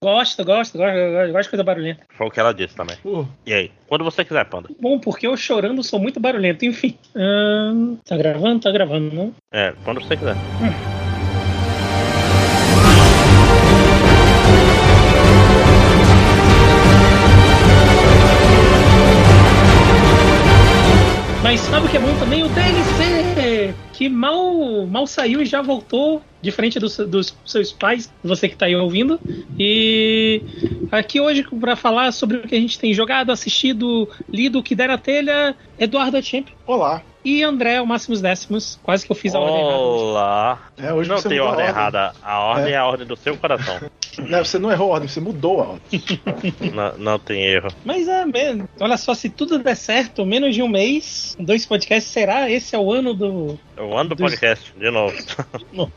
Gosto, gosto, gosto, gosto, gosto de coisa barulhenta. Foi o que ela disse também. Pô, E aí? Quando você quiser, Panda. Bom, porque eu chorando sou muito barulhento. Enfim. Ahn, tá gravando? Tá gravando, não? É, quando você quiser. Mas Que mal, mal saiu e já voltou, diferente dos, dos seus pais, você que tá aí ouvindo. E aqui hoje para falar sobre o que a gente tem jogado, assistido, lido, o que der na telha, Eduardo Champ olá. E André, o Máximos Décimos. Quase que eu fiz a ordem errada. Olá. É, hoje Não tem ordem a errada. A ordem É. é a ordem do seu coração. Não, você não errou a ordem, você mudou a ordem. não, não tem erro. Mas é, mesmo. olha só, se tudo der certo, menos de um mês, dois podcasts, será? Esse é o ano do. Eu ando do Dos- podcast, de novo.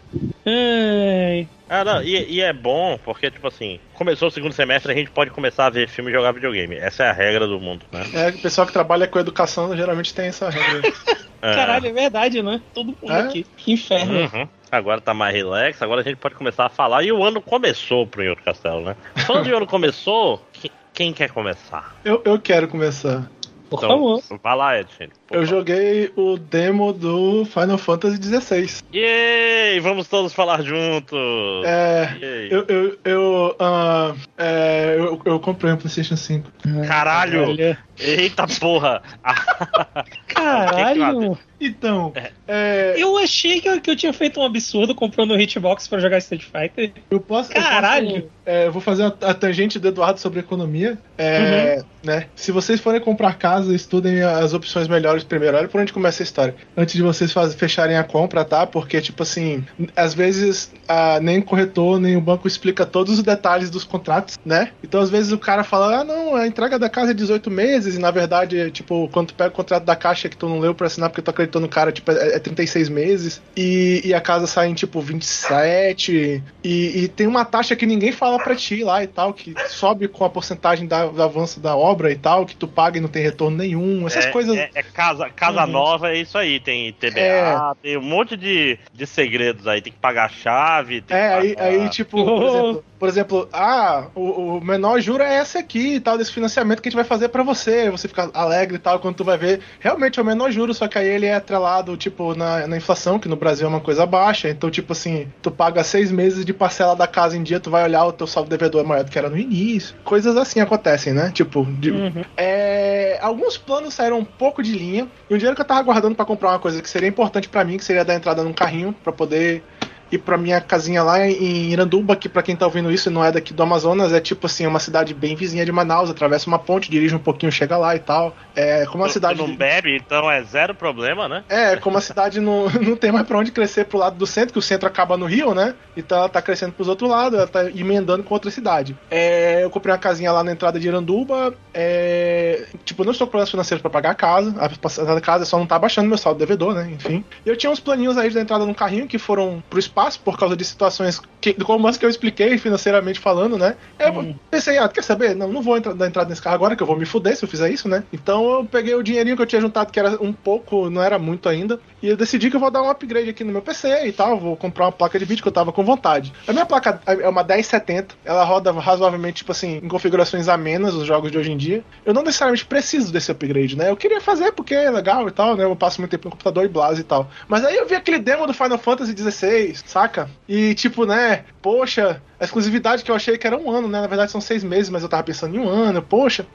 Ai, Ah, não, e, e é bom porque, tipo assim, começou o segundo semestre, a gente pode começar a ver filme e jogar videogame. Essa é a regra do mundo, né? É, o pessoal que trabalha com educação geralmente tem essa regra. É. Caralho, é verdade, né? Todo mundo É? aqui. Que inferno. Uhum. Agora tá mais relax, agora a gente pode começar a falar. E o ano começou pro Inhoto Castelo, né? Falando de ano começou, que- quem quer começar? Eu, eu quero começar. Por Então, favor. vai lá, Ed. por Eu favor. joguei o demo do Final Fantasy XVI. Yay! Vamos todos falar juntos! É. Yay. Eu, eu, eu, ah, é, eu, eu comprei um PlayStation 5. Caralho! Olha. Eita porra! Caralho! Então, é, Eu achei que eu, que eu tinha feito um absurdo comprando o Hitbox pra jogar Street Fighter. eu posso. eu Caralho! posso, é, eu vou fazer a, a tangente do Eduardo sobre economia. É, né, se vocês forem comprar casa, estudem as opções melhores primeiro. Olha por onde começa a história. Antes de vocês faz, fecharem a compra, tá? Porque, tipo assim, às vezes ah, nem o corretor, nem o banco explica todos os detalhes dos contratos, né? Então, às vezes o cara fala, ah, não, a entrega da casa é 18 meses, e na verdade, tipo, quando tu pega o contrato da caixa que tu não leu pra assinar porque tu acreditou no cara, tipo, é, é 36 meses, e, e a casa sai em, tipo, 27, e, e tem uma taxa que ninguém fala pra ti lá e tal, que sobe com a porcentagem da, do avanço da obra e tal, que tu paga e não tem retorno nenhum, essas é, coisas... É, é casa, casa Uhum. nova, é isso aí. Tem TBA, É. tem um monte de, de segredos aí. Tem que pagar a chave. Tem É, que aí, pagar- aí tipo, por exemplo, por exemplo, ah, o, o menor juro é esse aqui e tal, desse financiamento que a gente vai fazer pra você. Você fica alegre e tal, quando tu vai ver, realmente é o menor juro, só que aí ele é atrelado, tipo, na, na inflação, que no Brasil é uma coisa baixa. Então, tipo assim, tu paga seis meses de parcela da casa em dia, tu vai olhar o teu saldo devedor é maior do que era no início. Coisas assim acontecem, né? Tipo, de, Uhum. é, alguns planos saíram um pouco de linha. E um dinheiro que eu tava guardando pra comprar uma coisa que seria importante pra mim, que seria dar entrada num carrinho pra poder ir pra minha casinha lá em Iranduba, que pra quem tá ouvindo isso e não é daqui do Amazonas, é tipo assim, uma cidade bem vizinha de Manaus, atravessa uma ponte, dirige um pouquinho, chega lá e tal. É como Tu- cidade. Tu não bebe, então é zero problema, né? É, como a cidade não, não tem mais pra onde crescer pro lado do centro, que o centro acaba no Rio, né? Então ela tá crescendo pros outros lados, ela tá emendando com outra cidade. É, eu comprei uma casinha lá na entrada de Iranduba. É, tipo, não estou com problemas financeiros pra pagar a casa. A passada da casa só não tá baixando meu saldo devedor, né? Enfim. E eu tinha uns planinhos aí da entrada no carrinho que foram pro espaço por causa de situações que, como as que eu expliquei financeiramente falando, né? Eu Hum. pensei, ah, quer saber? Não, não vou entrar, dar entrada nesse carro agora, que eu vou me fuder se eu fizer isso, né? Então eu peguei o dinheirinho que eu tinha juntado, que era um pouco, não era muito ainda, e eu decidi que eu vou dar um upgrade aqui no meu PC e tal, vou comprar uma placa de vídeo que eu tava com vontade. A minha placa é uma 1070, ela roda razoavelmente, tipo assim, em configurações amenas os jogos de hoje em dia. Eu não necessariamente preciso desse upgrade, né? Eu queria fazer porque é legal e tal, né? Eu passo muito tempo no computador e blase e tal. Mas aí eu vi aquele demo do Final Fantasy XVI, saca? E tipo, né? Poxa, a exclusividade que eu achei que era um ano, né? Na verdade são seis meses, mas eu tava pensando em um ano. Poxa,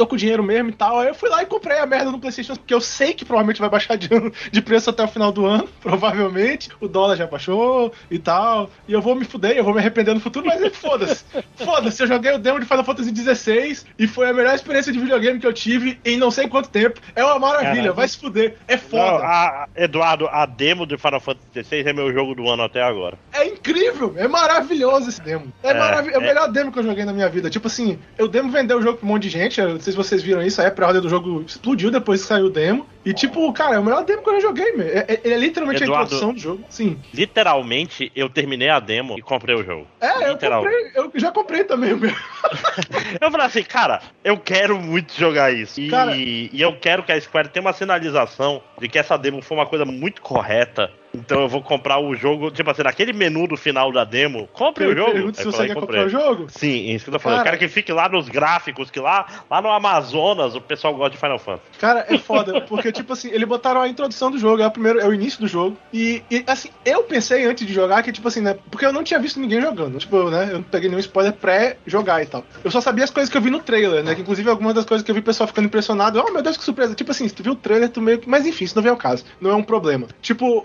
tô com dinheiro mesmo e tal. Aí eu fui lá e comprei a merda no PlayStation, porque eu sei que provavelmente vai baixar de, de preço até o final do ano, provavelmente. O dólar já baixou e tal. E eu vou me fuder, eu vou me arrepender no futuro, mas foda-se. Foda-se, eu joguei o demo de Final Fantasy XVI e foi a melhor experiência de videogame que eu tive em não sei quanto tempo. É uma maravilha, vai se fuder. É Não, foda. a- Eduardo, a demo do Final Fantasy XVI é meu jogo do ano até agora. É incrível, é maravilhoso esse demo. É, É, é o é. melhor demo que eu joguei na minha vida. Tipo assim, eu demo vendeu o jogo pra um monte de gente. Eu não sei se vocês viram isso, aí a pré-ordem do jogo explodiu depois que saiu o demo. E tipo, cara, é o melhor demo que eu já joguei, meu. É, é- é literalmente Eduardo. a introdução do jogo. Sim. Literalmente, eu terminei a demo e comprei o jogo. É, eu comprei, eu já comprei também o meu. Eu falei assim, cara, eu quero muito jogar isso. E, Cara- e eu quero que a Square tenha uma sinalização de que essa demo foi uma coisa muito correta Então eu vou comprar o jogo, tipo assim, naquele menu do final da demo, compre o jogo. Pergunta se você eu quer comprei. comprar o jogo. Sim, isso que eu tô falando. Cara- eu quero que fique lá nos gráficos, que lá, lá no Amazonas o pessoal gosta de Final Fantasy. Cara, é foda, porque, tipo assim, eles botaram a introdução do jogo, é o primeiro, é o início do jogo. E, e, assim, eu pensei antes de jogar que, tipo assim, né? Porque eu não tinha visto ninguém jogando. Tipo, né? Eu não peguei nenhum spoiler pré-jogar e tal. Eu só sabia as coisas que eu vi no trailer, né? Que inclusive algumas das coisas que eu vi o pessoal ficando impressionado. Oh, meu Deus, que surpresa. Tipo assim, se tu viu o trailer, tu meio que. Mas enfim, isso não vem ao caso. Não é um problema. Tipo.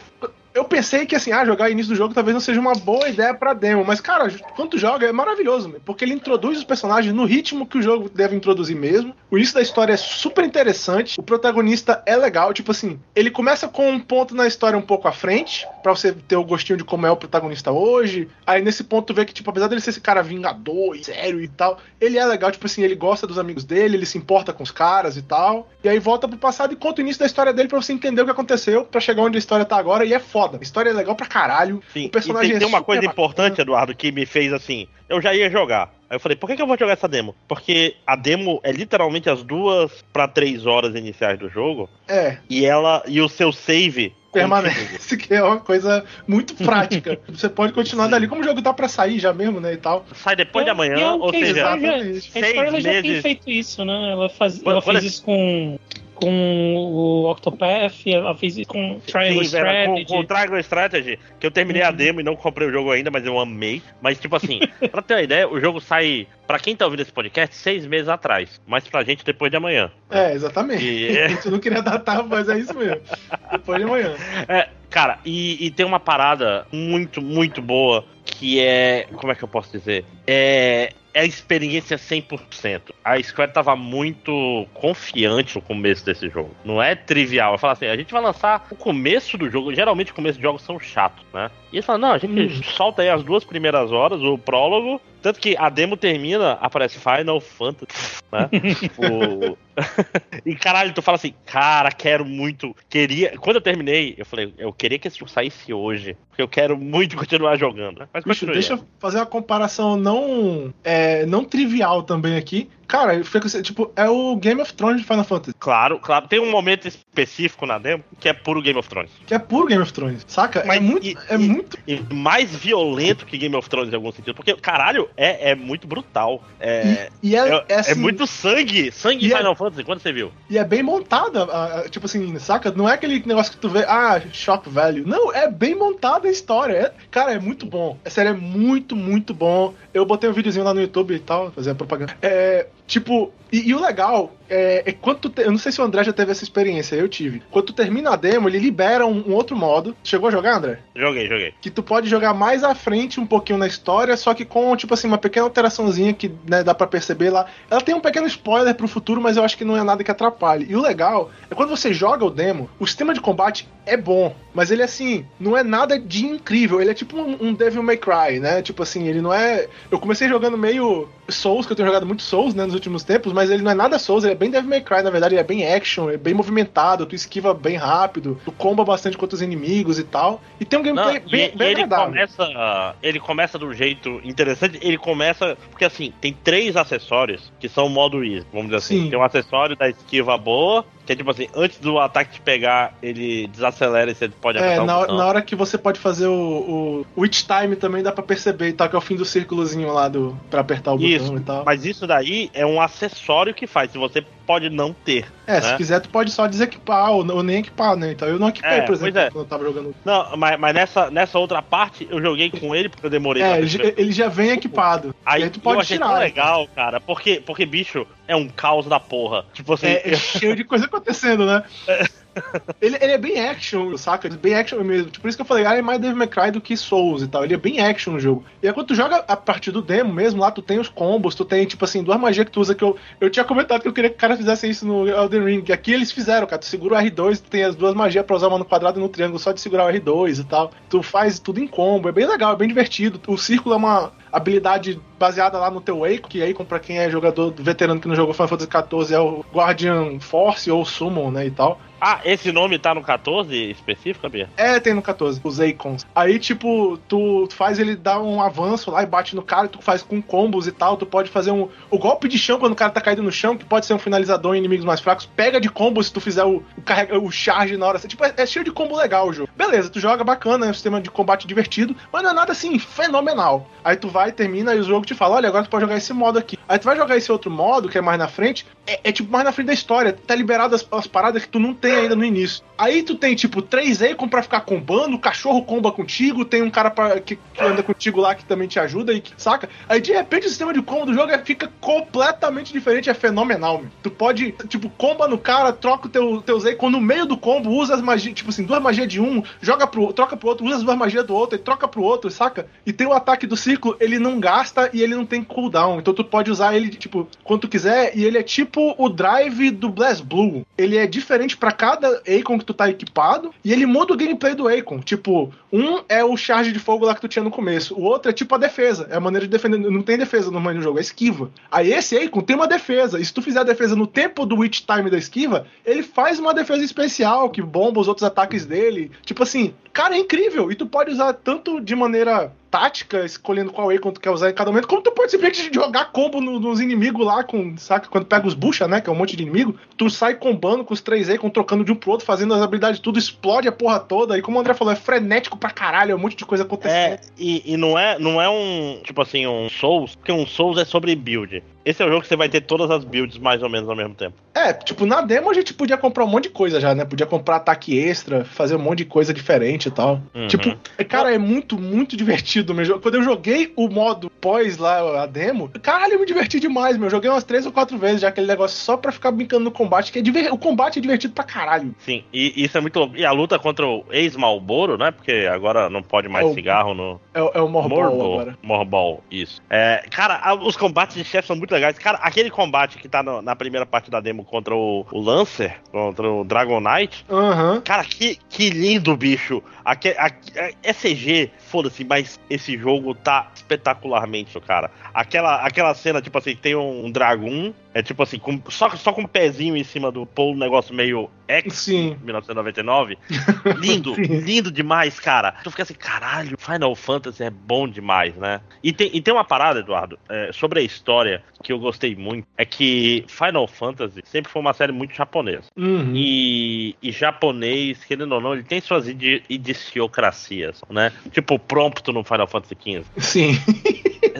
Eu pensei que assim, ah, jogar início do jogo talvez não seja uma boa ideia pra demo, mas cara, quando tu joga é maravilhoso, porque ele introduz os personagens no ritmo que o jogo deve introduzir mesmo. O início da história é super interessante, o protagonista é legal, tipo assim, ele começa com um ponto na história um pouco à frente, pra você ter o gostinho de como é o protagonista hoje. Aí nesse ponto tu vê que tipo, apesar dele ser esse cara vingador sério e tal, ele é legal, tipo assim, ele gosta dos amigos dele, ele se importa com os caras e tal. E aí volta pro passado e conta o início da história dele pra você entender o que aconteceu, pra chegar onde a história tá agora e é foda. A história é legal pra caralho. Sim, o personagem e tem, é tem uma super coisa bacana. importante, Eduardo, que me fez assim. Eu já ia jogar. Aí eu falei, por que, que eu vou jogar essa demo? Porque a demo é literalmente as duas pra três horas iniciais do jogo. É, E ela. E o seu save. permanece, que é uma coisa muito prática. Você pode continuar Sim. dali, como o jogo tá pra sair já mesmo, né, e tal. Sai depois de E é amanhã, algo ou seja, já- Exatamente. A Square ela já tem feito isso, né? Ela, faz, ela fez é- isso com, com o Octopath, ela fez isso com Triangle Sim, Vera, com, Strategy. com o Triangle Strategy, que eu terminei a Uhum. demo e não comprei o jogo ainda, mas eu amei. Mas, tipo assim, pra ter uma ideia, o jogo sai, pra quem tá ouvindo esse podcast, seis meses atrás. Mas pra gente, depois de amanhã. É, exatamente. E- A gente não queria datar, mas é isso mesmo. Depois de amanhã. É, cara, e, e tem uma parada muito, muito boa que é. Como é que eu posso dizer? É. É a experiência 100%. A Square tava muito confiante no começo desse jogo. Não é trivial. Eu falo assim, a gente vai lançar o começo do jogo. Geralmente o começo de jogos são chatos, né? E eles falam, não, a gente Uhum. solta aí as duas primeiras horas, o prólogo. Tanto que a demo termina, aparece Final Fantasy, né? o... e caralho, tu fala assim, cara, quero muito. Queria. Quando eu terminei, eu falei, eu queria que esse jogo saísse hoje. Porque eu quero muito continuar jogando, né? Mas Bicho, deixa eu fazer uma comparação não, é, não trivial também aqui. Cara, fica, tipo, é o Game of Thrones de Final Fantasy. Claro, claro. Tem um momento específico na demo que é puro Game of Thrones. Que é puro Game of Thrones, saca? é Mas muito. e- é e- muito. E mais violento que Game of Thrones em algum sentido. Porque, caralho, é, é muito brutal. É, e, é, é, é, é assim, muito sangue. Sangue em é- Final Fantasy, quando você viu? E é bem montada, a- a- tipo assim, saca? Não é aquele negócio que tu vê, ah, shock value. Não, é bem montada a história. É- cara, é muito bom. É sério, é muito, muito bom. Eu botei um videozinho lá no YouTube e tal, fazer a propaganda. É, tipo, e, e o legal é, é quando tu te- Eu não sei se o André já teve essa experiência, eu tive. Quando tu termina a demo, ele libera um, um outro modo. Chegou a jogar, André? Joguei, joguei. que tu pode jogar mais à frente um pouquinho na história, só que com, tipo assim, uma pequena alteraçãozinha que né, dá pra perceber lá. Ela tem um pequeno spoiler pro futuro, mas eu acho que não é nada que atrapalhe. E o legal é quando você joga o demo, o sistema de combate é bom, mas ele, assim, não é nada de incrível. Ele é tipo um, um Devil May Cry, né? Tipo assim, ele não é... Eu comecei jogando meio Souls, que eu tenho jogado muito Souls, né, nos últimos tempos, mas ele não é nada Souls, ele é bem Devil May Cry, na verdade, ele é bem action, é bem movimentado, tu esquiva bem rápido, tu comba bastante contra os inimigos e tal. E tem um Não, gameplay e, bem, e bem ele agradável. começa. Ele começa de um jeito interessante. Ele começa. Porque assim, tem três acessórios que são o modo easy, vamos dizer assim. Sim. Tem um acessório da esquiva boa, que é tipo assim, antes do ataque te pegar, ele desacelera e você pode É, apertar o na, botão. na hora que você pode fazer o, o Witch Time também dá pra perceber e tal, que é o fim do círculozinho lá do, pra apertar o Isso, botão e tal. mas isso daí é um acessório que faz, se você pode não ter. É, se né? quiser tu pode só desequipar ou, ou nem equipar, né? Então eu não equipei, É, por exemplo, é. quando eu tava jogando. Não, mas, mas nessa, nessa outra parte eu joguei com ele porque eu demorei É, ele, ele já vem equipado. Aí, aí tu eu pode achei tirar. tão legal, cara, porque, porque bicho é um caos da porra. Tipo assim, É, é cheio de coisa acontecendo, né? Ele, ele é bem action, saca? Bem action mesmo. Tipo, por isso que eu falei, ah, é mais Devil May Cry do que Souls e tal. Ele é bem action no jogo. E aí quando tu joga a partir do demo mesmo, lá tu tem os combos, tu tem, tipo assim, duas magias que tu usa que eu. Eu tinha comentado que eu queria que o cara fizesse isso no Elden Ring. Aqui eles fizeram, cara. Tu segura o R2, tu tem as duas magias pra usar uma no quadrado e no triângulo, só de segurar o R2 e tal. Tu faz tudo em combo. É bem legal, é bem divertido. O círculo é uma. Habilidade baseada lá no teu Aicon, que Aicon, pra quem é jogador veterano que não jogou Final Fantasy XIV, é o Guardian Force ou Summon, né, e tal. Ah, esse nome tá no 14 específico, Bia? É, tem no 14, os Icons. Aí, tipo, tu faz ele dar um avanço lá e bate no cara, tu faz com combos e tal. Tu pode fazer um. O golpe de chão quando o cara tá caído no chão, que pode ser um finalizador em inimigos mais fracos, pega de combo se tu fizer o, o, carrega, o charge na hora. Tipo, é, é cheio de combo legal o jogo. Beleza, tu joga bacana, é um sistema de combate divertido, mas não é nada assim fenomenal. Aí tu vai, termina e o jogo te fala: olha, agora tu pode jogar esse modo aqui. Aí tu vai jogar esse outro modo, que é mais na frente, é, é tipo mais na frente da história. Tá liberado as, as paradas que tu não tem ainda no início. Aí tu tem, tipo, três Akon pra ficar combando, o cachorro comba contigo, tem um cara pra, que, que, anda contigo lá que também te ajuda e que, saca? Aí de repente o sistema de combo do jogo é, fica completamente diferente, é fenomenal, meu. Tu pode, tipo, comba no cara, troca o teu, teus Akon no meio do combo, usa as magias, tipo assim, duas magias de um, joga pro, troca pro outro, usa as duas magias do outro e troca pro outro, saca? E tem o ataque do círculo, ele não gasta e ele não tem cooldown. Então tu pode usar ele, tipo, quando tu quiser, e ele é tipo o drive do Blast Blue. Ele é diferente para cada Akon que tu tá equipado, e ele muda o gameplay do Akon. Tipo, um é o charge de fogo lá que tu tinha no começo, o outro é tipo a defesa, é a maneira de defender. Não tem defesa no no jogo, é esquiva. Aí esse Akon tem uma defesa, e se tu fizer a defesa no tempo do Witch Time da esquiva, ele faz uma defesa especial que bomba os outros ataques dele. Tipo assim, cara, é incrível. E tu pode usar tanto de maneira tática, escolhendo qual Akon tu quer usar em cada momento, como tu pode simplesmente jogar combo no, nos inimigos lá, com, saca? Quando pega os bucha, né? Que é um monte de inimigo, tu sai combando com os três Akon, trocando de um pro outro, fazendo as habilidades tudo, explode a porra toda. E como o André falou, é frenético pra caralho, é um monte de coisa acontecendo. É, e, e não, é, não é um, tipo assim, um Souls, porque um Souls é sobre build. Esse é o jogo que você vai ter todas as builds mais ou menos ao mesmo tempo. É, tipo, na demo a gente podia comprar um monte de coisa já, né? Podia comprar ataque extra, fazer um monte de coisa diferente e tal. Uhum. Tipo, cara, é muito, muito divertido mesmo. Quando eu joguei o modo pós lá, a demo, caralho, eu me diverti demais, meu. Eu joguei umas três ou quatro vezes já aquele negócio só pra ficar brincando no combate, que é diver... o combate é divertido pra caralho. Sim, e isso é muito louco. E a luta contra o ex-Malboro, né? Porque agora não pode mais É o- cigarro no. É, o- é o Morbol agora. Morbol, isso. É, cara, os combates de chefe são muito legais. Cara, aquele combate que tá no- na primeira parte da demo contra o, o Lancer, contra o Dragon Knight, Aham. Cara, que, que lindo, bicho. Aque, a- é CG, foda-se, mas esse jogo tá espetacularmente, cara. Aquela, aquela cena, tipo assim, tem um, um dragão, é tipo assim, com- só, só com um pezinho em cima do polo, um negócio meio X, Sim. 1999. Lindo, Sim. lindo demais, cara. Tu fica assim, caralho, Final Fantasy é bom demais, né? E tem, e tem uma parada, Eduardo, é, sobre a história que eu gostei muito, é que Final Fantasy sempre foi uma série muito japonesa. Uhum. E, e japonês, querendo ou não, ele tem suas idi- idiosincrasias, né? Tipo o prompto no Final Fantasy XV, Sim.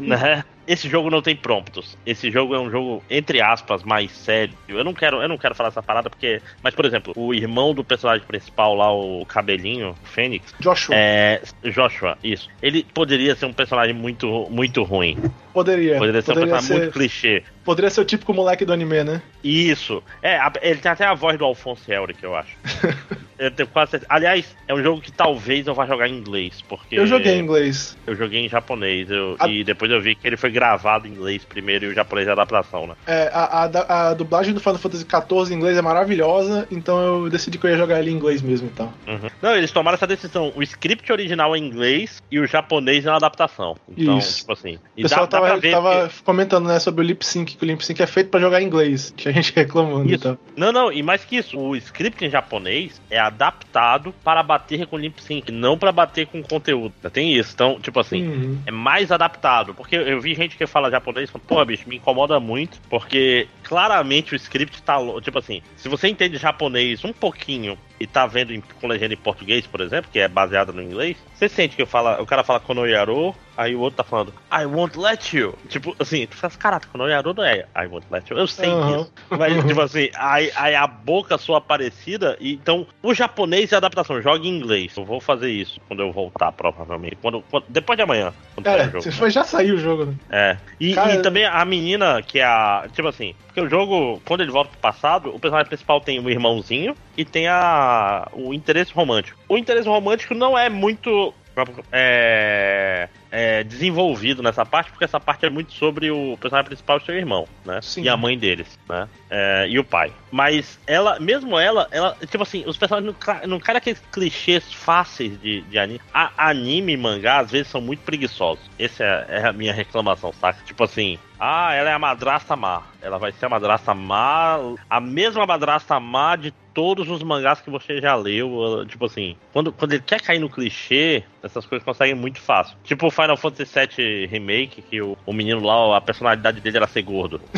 né? Esse jogo não tem promptos. Esse jogo é um jogo, entre aspas, mais sério. Eu não quero, eu não quero falar essa parada porque. Mas, por exemplo, o irmão do personagem principal lá, o cabelinho, o Fênix, Joshua. é. Joshua, isso. Ele poderia ser um personagem muito, muito ruim. Poderia. Poderia ser um Poderia personagem ser, muito clichê. Poderia ser o típico moleque do anime, né? Isso. É, a- ele tem até a voz do Alphonse Elric, eu acho. eu tenho quase certeza. Aliás, é um jogo que talvez eu vá jogar em inglês, porque Eu joguei em inglês. eu joguei em japonês eu- A- e depois eu vi que ele foi gravado em inglês primeiro e o japonês é adaptação, né? É, a, a a dublagem do Final Fantasy XIV em inglês é maravilhosa, então eu decidi que eu ia jogar ele em inglês mesmo então. Uhum. Não, eles tomaram essa decisão. O script original é em inglês e o japonês é uma adaptação. Então, Isso. tipo assim. O E pessoal dá, dá tava, ver tava que- comentando né, sobre o lip sync, que o lip sync é feito pra jogar em inglês. Tinha gente reclamando Isso. então. Não, não, e mais que isso, o script em japonês é adaptado para bater com lip sync, não para bater com conteúdo. Tem isso. Então, tipo assim, Uhum. é mais adaptado. Porque eu vi gente que fala japonês e fala, pô, bicho, me incomoda muito, porque claramente o script tá. Tipo assim, se você entende japonês um pouquinho e tá vendo em- com legenda em português, por exemplo, que é baseado no inglês, você sente que eu falo, o cara fala Konoyaro, aí o outro tá falando, I won't let you. Tipo assim, tu fala, caraca, Konoyaro não é I won't let you. Eu sei disso. Mas, tipo assim, aí, aí a boca sua parecida, e então o japonês é adaptação, joga em inglês. Eu vou fazer isso quando eu voltar, provavelmente. Quando, quando- depois de amanhã. Quando É, o jogo. você foi- já saiu o jogo, né? É. E, Cara- e também a menina, que é a. Tipo assim, porque o jogo, quando ele volta pro passado, o personagem principal tem o irmãozinho e tem a o interesse romântico. O interesse romântico não é muito é, é, desenvolvido nessa parte, porque essa parte é muito sobre o personagem principal seu irmão, né? Sim. E a mãe deles, né? É, e o pai. Mas ela, mesmo ela, ela, tipo assim, os personagens não, não caem aqueles clichês fáceis de, de anime. A, anime e mangá, às vezes, são muito preguiçosos. Essa é, é a minha reclamação, saca? Tipo assim, ah, ela é a madrasta má. Ela vai ser a madrasta má, a mesma madrasta má de todos os mangás que você já leu. uh, Tipo assim, quando, quando ele quer cair no clichê, essas coisas conseguem muito fácil. Tipo o Final Fantasy VII Remake, que o, o menino lá, a personalidade dele era ser gordo.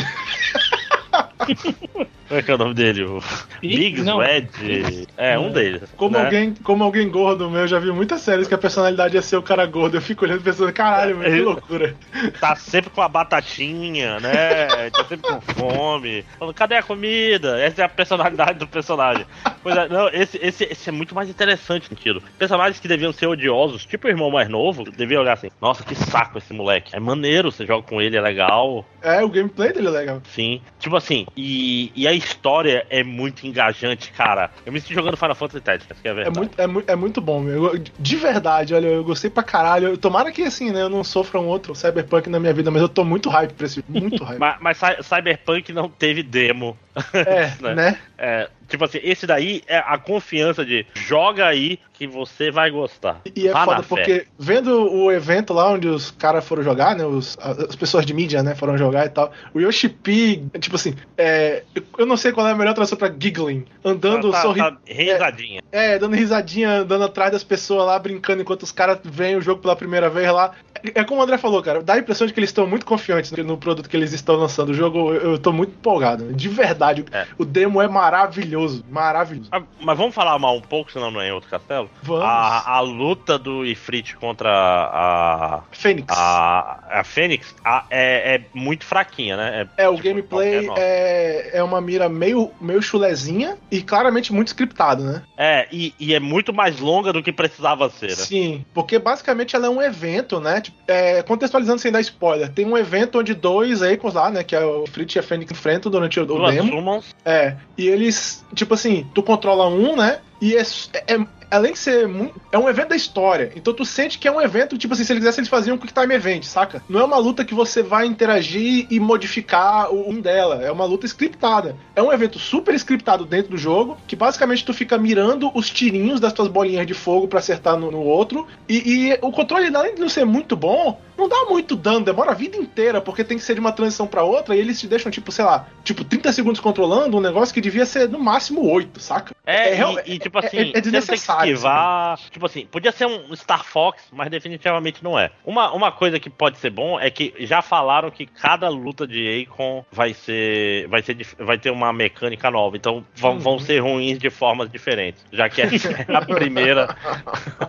Como é que é o nome dele? O Big? Biggs, Não. Ed. É, um deles. Como, né? alguém, como alguém gordo meu, eu já vi muitas séries que a personalidade ia ser o cara gordo. Eu fico olhando pensando, caralho, meu, que É, loucura. tá sempre com a batatinha, né? Tá sempre com fome. Falando, cadê a comida? Essa é a personalidade do personagem. Pois é, não, esse, esse, esse é muito mais interessante no sentido. Personagens que deviam ser odiosos, tipo o irmão mais novo, deviam olhar assim, nossa, que saco esse moleque. É maneiro, você joga com ele, é legal. É, o gameplay dele é legal. Sim. Tipo assim, e, e a história é muito engajante, cara. Eu me senti jogando Final Fantasy Tactics, que é É muito, é, muito, é muito bom, meu. Eu- De verdade, olha, eu gostei pra caralho. Tomara que, assim, né, eu não sofra um outro Cyberpunk na minha vida, mas eu tô muito hype pra esse Muito hype. Mas, mas Cy- Cyberpunk não teve demo. é, né? né? É, tipo assim, esse daí é a confiança de joga aí que você vai gostar. E é Vá foda na fé. porque vendo o evento lá onde os caras foram jogar, né? Os, as pessoas de mídia, né, foram jogar e tal. O Yoshi P, tipo assim, é, eu não sei qual é a melhor tradução pra giggling. Andando, tá, sorrindo. tá risadinha. É, dando risadinha, andando atrás das pessoas lá, brincando enquanto os caras veem o jogo pela primeira vez lá. É como o André falou, cara, dá a impressão de que eles estão muito confiantes no produto que eles estão lançando. O jogo, eu, eu tô muito empolgado. De verdade, É. o demo é maravilhoso. Maravilhoso. Ah, Mas vamos falar mal um pouco, senão não é em outro castelo? Vamos. A, a luta do Ifrit contra a. Fênix. A, a Fênix a- é, é muito fraquinha, né? É, o tipo, gameplay é, é uma mira meio, meio chulezinha e claramente muito scriptado, né? É, e, e é muito mais longa do que precisava ser, né? Sim, porque basicamente ela é um evento, né? Tipo, é, contextualizando sem dar spoiler, tem um evento onde dois Eikos lá, né? Que é o Fritz e a Fênix enfrentam durante o, o demo. É, e eles, tipo assim, tu controla um, né? E é, é- além de ser mu- é um evento da história. Então tu sente que é um evento, tipo assim, se eles quisessem, eles faziam um quick time event, saca? Não é uma luta que você vai interagir e modificar o um dela. É uma luta scriptada. É um evento super scriptado dentro do jogo, que basicamente tu fica mirando os tirinhos das tuas bolinhas de fogo pra acertar no, no outro. E, e o controle, além de não ser muito bom, não dá muito dano, demora a vida inteira, porque tem que ser de uma transição pra outra, e eles te deixam, tipo, sei lá, tipo, 30 segundos controlando um negócio que devia ser no máximo 8, saca? É, É, e, e, tipo é- assim, é- é que desnecessário, esquivar. Tipo assim, podia ser um Star Fox, mas definitivamente não é. Uma, uma coisa que pode ser bom é que já falaram que cada luta de Akon vai ser. Vai, ser, vai ter uma mecânica nova. Então vão, Uhum. vão ser ruins de formas diferentes. Já que é a primeira.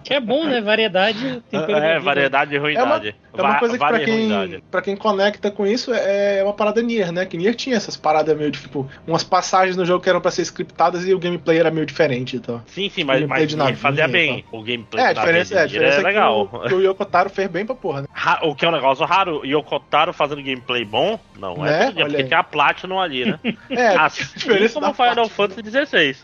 Que é bom, né? Variedade. é, variedade e ruindade. É uma Va- coisa que pra quem, pra quem conecta com isso é uma parada Nier, né? Que Nier tinha essas paradas meio, tipo, umas passagens no jogo que eram pra ser scriptadas e o gameplay era meio diferente, então. Sim, sim, mas, mas navinha fazia bem. O gameplay É, a da diferença, é, a diferença é é, legal. que, o, que o Yokotaro fez bem pra porra, né? Ra- O que é um negócio raro, Yokotaro fazendo gameplay bom? Não, Né? é todo dia, Olha porque aí. tem a Platinum ali, né? É, assim diferença como da Final. Fantasy XVI.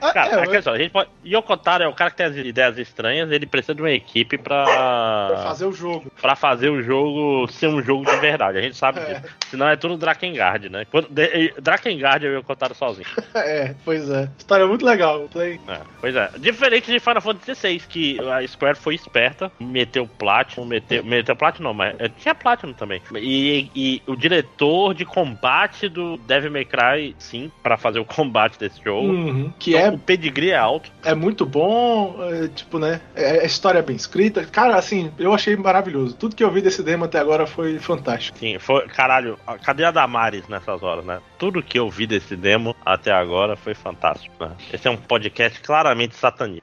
Ah, Cara, é, a questão, a gente pode... Yokotaro é o cara que tem as ideias estranhas, ele precisa de uma equipe pra pra, fazer o jogo. pra fazer o jogo ser um jogo de verdade. A gente sabe É. disso. Senão é tudo Drakengard, né? Quando- Drakengard é o Yokotaro sozinho. É, pois é. História muito legal. Play. É, pois é. Diferente de Final Fantasy XVI, que a Square foi esperta, meteu Platinum, meteu, meteu Platinum não, mas é, tinha Platinum também. E, e o diretor de combate do Devil May Cry, sim, pra fazer o combate desse jogo. Uhum. Que Então, é O pedigree é alto. é muito bom, é, tipo, né? É, a história é bem escrita. Cara, assim, eu achei maravilhoso. Tudo que eu vi desse demo até agora foi fantástico. Sim, foi. Caralho, cadê a Damares nessas horas, né? Tudo que eu vi desse demo até agora foi fantástico, né? Esse é um podcast claramente satanista.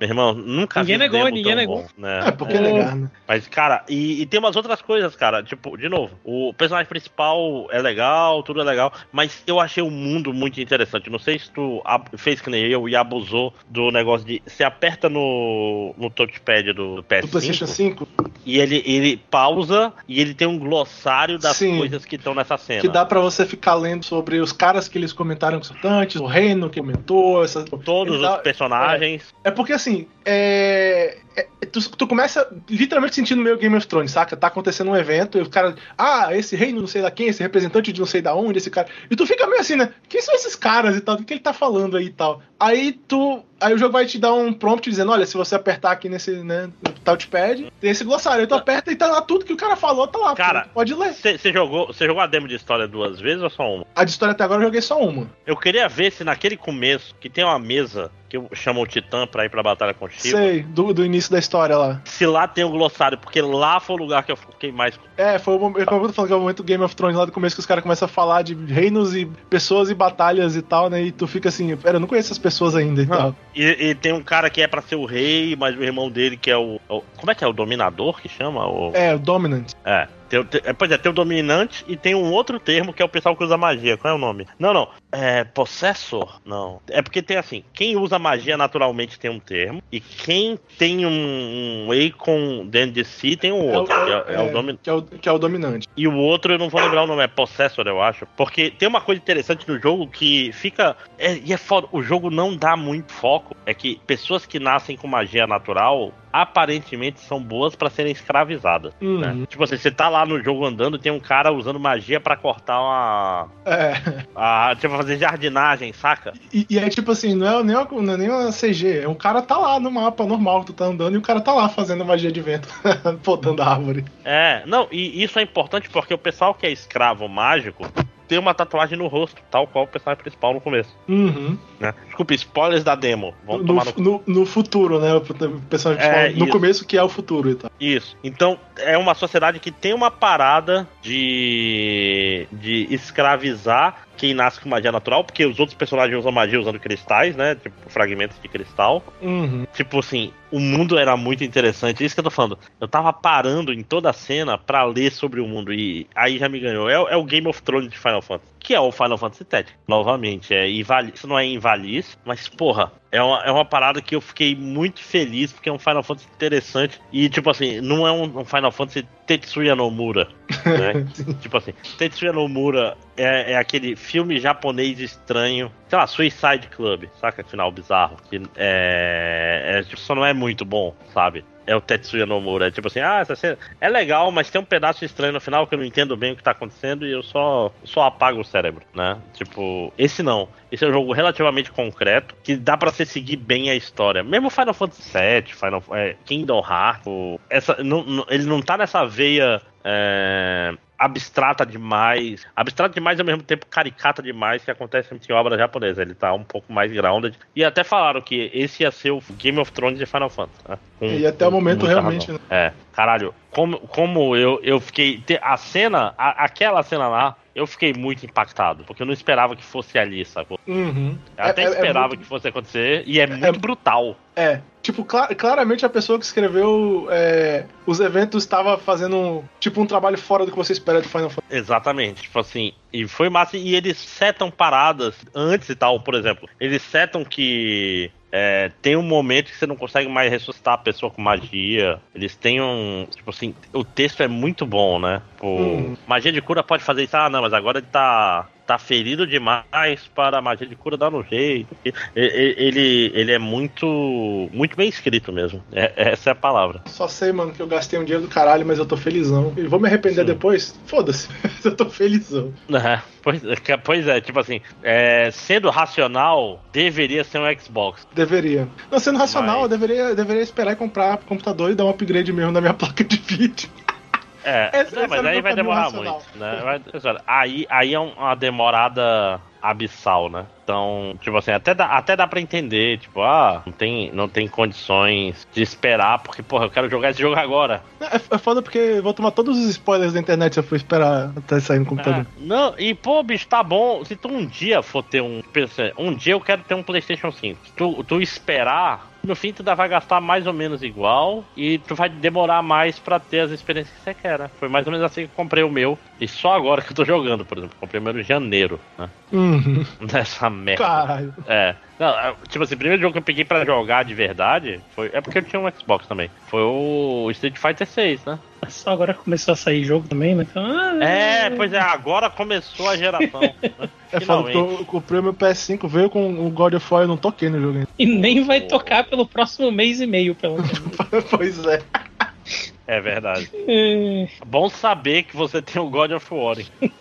Meu irmão, nunca Ninguém vi negou, demo ninguém tão negou. bom, né? É, porque é, É. legal, né? Mas, cara, e, e tem umas outras coisas, cara. Tipo, de novo, o personagem principal é legal, tudo é legal, mas eu achei o mundo muito interessante. Não sei se tu fez que nem eu e abusou do negócio de. Você aperta no, no touchpad do, do PS5 Do PlayStation 5, e ele, ele pausa e ele tem um glossário das Sim. coisas que estão nessa cena. que dá pra você ficar lendo sobre os caras que eles comentaram com os mutantes, o reino que comentou, essas... Todos Ele os dá- personagens. É porque assim, é. é, tu, tu começa literalmente sentindo meio Game of Thrones, saca? Tá acontecendo um evento e o cara. Ah, esse reino não sei da quem, esse representante de não sei da onde, esse cara. E tu fica meio assim, né? Quem são esses caras e tal? Do que ele tá falando aí e tal? Aí tu. Aí o jogo vai te dar um prompt dizendo: olha, se você apertar aqui nesse, né, no touchpad, tem esse glossário. Aí tu aperta e tá lá tudo que o cara falou, tá lá. Cara, pode ler. Você jogou, jogou a demo de história duas vezes ou só uma? A de história até agora eu joguei só uma. Eu queria ver se naquele começo, que tem uma mesa que chama o Titã pra ir pra batalha com o Shiva, Sei, do, do início da história lá. se lá tem o glossário, porque lá foi o lugar que eu fiquei mais. É, foi o momento, eu tô falando que é o momento Game of Thrones lá do começo que os caras começam a falar de reinos e pessoas e batalhas e tal, né? E tu fica assim, pera, eu não conheço essas pessoas ainda e tal. E, e tem um cara que é pra ser o rei, mas o irmão dele que é o. o- como é que é? O dominador que chama? O, É, o Dominant. É. Tem, tem- é, pois é, tem o dominante e tem um outro termo que é o pessoal que usa magia. Qual é o nome? Não, não. É possessor? Não. É porque tem assim, quem usa magia naturalmente tem um termo, e quem tem um, um Akon dentro de si tem um outro. que é, é o domin... que, é o, que é o dominante. E o outro eu não vou lembrar o nome, é Possessor, eu acho. Porque tem uma coisa interessante no jogo que fica. É, e é foda, o jogo não dá muito foco. É que pessoas que nascem com magia natural aparentemente são boas pra serem escravizadas. Uhum. né? Tipo assim, você tá lá no jogo andando, tem um cara usando magia pra cortar uma. É. A, tipo, fazer jardinagem, saca? E, e é tipo assim, não é, nem uma, não é nem uma CG, é um cara tá lá no mapa normal tu tá andando e o cara tá lá fazendo magia de vento, podando a árvore. É, não, e isso é importante porque o pessoal que é escravo mágico tem uma tatuagem no rosto, tal qual o personagem principal no começo. Uhum. Né? Desculpa, spoilers da demo. No, tomar no no, no futuro, né? O personagem É, principal, no isso. começo que é o futuro e tal. Isso. Então, é uma sociedade que tem uma parada de, de escravizar quem nasce com magia natural, porque os outros personagens usam magia usando cristais, né? Tipo, fragmentos de cristal. Uhum. Tipo assim, o mundo era muito interessante. Isso que eu tô falando. Eu tava parando em toda a cena pra ler sobre o mundo. E aí já me ganhou. É, é o Game of Thrones de Final Fantasy. Que é o Final Fantasy Tactics. Novamente, é invali isso não é invalice, mas porra, é uma, é uma parada que eu fiquei muito feliz, porque é um Final Fantasy interessante. E, tipo assim, não é um, um Final Fantasy Tetsuya Nomura. Né? tipo assim, Tetsuya Nomura é, é aquele filme japonês estranho. Sei lá, Suicide Club, saca? Final bizarro. Que é, é, tipo, só não é muito bom, sabe? É o Tetsuya Nomura. É tipo assim, ah, essa cena é legal, mas tem um pedaço estranho no final que eu não entendo bem o que tá acontecendo e eu só, só apago o cérebro, né? Tipo, esse não. Esse é um jogo relativamente concreto, que dá pra você seguir bem a história. Mesmo Final Fantasy VII, Final, é, Kingdom Hearts, essa, não- não- ele não tá nessa veia é, abstrata demais. Abstrata demais e ao mesmo tempo caricata demais que acontece em obra japonesa. Ele tá um pouco mais grounded. E até falaram que esse ia ser o Game of Thrones de Final Fantasy. né? Com- E até o com momento muita realmente, razão. É, caralho, como, como eu, eu fiquei. A cena, a- aquela cena lá, eu fiquei muito impactado, porque eu não esperava que fosse ali, sacou? Uhum. Eu até É- é- é esperava muito- que fosse acontecer, e é muito brutal. É, tipo, cla- claramente a pessoa que escreveu é, os eventos estava fazendo tipo um trabalho fora do que você espera de Final Fantasy. Exatamente, tipo assim, e foi massa, e eles setam paradas antes e tal, por exemplo, eles setam que é, tem um momento que você não consegue mais ressuscitar a pessoa com magia, eles têm um, tipo assim, o texto é muito bom, né, Tipo, Hum. magia de cura pode fazer isso, ah não, mas agora ele tá... Tá ferido demais para a magia de cura dar no jeito. Ele, ele é muito muito bem escrito mesmo. É- essa é a palavra. Só sei, mano, que eu gastei um dinheiro do caralho, mas eu tô felizão. E vou me arrepender Sim. depois? Foda-se. eu tô felizão. É, pois, é, pois é, tipo assim, é, sendo racional, deveria ser um Xbox. Deveria. Não, sendo racional, Mas- eu deveria, eu deveria esperar e comprar computador e dar um upgrade mesmo na minha placa de vídeo. É, Esse- não, mas o aí vai demorar muito, né? Aí, aí é um- uma demorada abissal, né? Então, tipo assim, até dá, até dá pra entender, tipo, ah, não tem, não tem condições de esperar, porque, porra, eu quero jogar esse jogo agora. É, é foda porque vou tomar todos os spoilers da internet se eu for esperar até sair no computador. Ah, não, e pô, bicho, tá bom. Se tu um dia for ter um. Um dia eu quero ter um PlayStation 5. Se tu, tu esperar, no fim tu ainda vai gastar mais ou menos igual e tu vai demorar mais pra ter as experiências que você quer, né? Foi mais ou menos assim que eu comprei o meu. E só agora que eu tô jogando, por exemplo. Comprei o meu em janeiro, né? Uhum. Nessa merda. Caralho. É. Não, é, tipo assim, o primeiro jogo que eu peguei pra jogar de verdade foi. É porque eu tinha um Xbox também. Foi o Street Fighter 6, né? Só agora começou a sair jogo também, né? Então, ah, É, pois é, agora começou a geração. né? É foda, porque Finalmente. eu comprei meu PS5, veio com o God of War e eu não toquei no jogo ainda. E nem vai tocar pelo próximo mês e meio, pelo menos. pois é. É verdade. É, Bom saber que você tem o God of War. hein?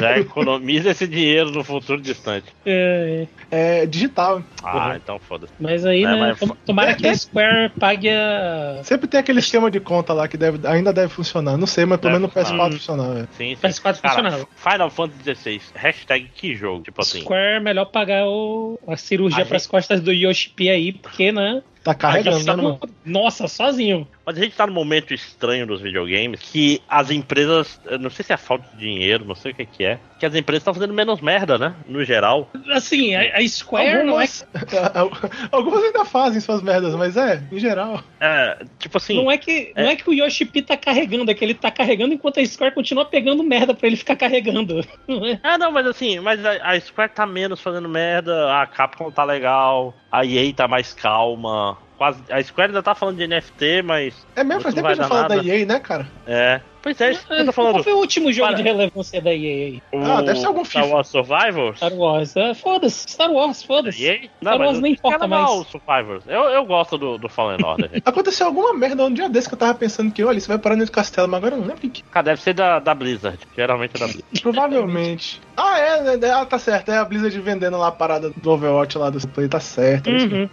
Já economiza esse dinheiro no futuro distante. é, É digital. Ah, Uhum. então foda-se. mas aí, É, né? mas- tom- Tomara que a Square pague a. Sempre tem aquele esquema de conta lá que deve, ainda deve funcionar. Não sei, mas pelo menos no PS4 funcionar. funcionava. Sim, sim. PS4 funcionava. Final Fantasy XVI, hashtag que jogo? Tipo assim. Square, melhor pagar o, a cirurgia A pras gente- costas do Yoshi P aí, porque, né? Tá carregando, tá né, no- mano? Nossa, sozinho. Mas a gente tá num momento estranho dos videogames que as empresas, não sei se é falta de dinheiro, não sei o que que é, que as empresas estão fazendo menos merda, né? No geral. Assim, a, a Square não é, Algumas, algumas ainda fazem suas merdas, mas é, em geral. É, tipo assim. não é que não é que o Yoshi P tá carregando, é que ele tá carregando enquanto a Square continua pegando merda pra ele ficar carregando. Não é? Ah, não, mas assim, mas a, a Square tá menos fazendo merda, a Capcom tá legal, a EA tá mais calma. Quase, a Square ainda tá falando de NFT, mas. É mesmo, faz tempo que a gente dar fala da. EA, né, cara? É. Pois é, isso que eu tô falando. Qual foi o último jogo Para- de relevância da EA aí? O Ah, deve ser algum Star. Wars Survivors? Star Wars. É, foda-se, Star Wars, foda-se. Star Wars nem importa é mais. o Survivors. Eu, eu gosto do, do Fallen Order. Aconteceu alguma merda um dia desse que eu tava pensando que, olha, isso vai parar no castelo, mas agora eu não lembro o que. Cara, deve ser da, da Blizzard. Geralmente é da Blizzard. Provavelmente. ah, é, né, ah, tá certo. É a Blizzard vendendo lá a parada do Overwatch lá do Play, tá certo. é mesmo. Uhum.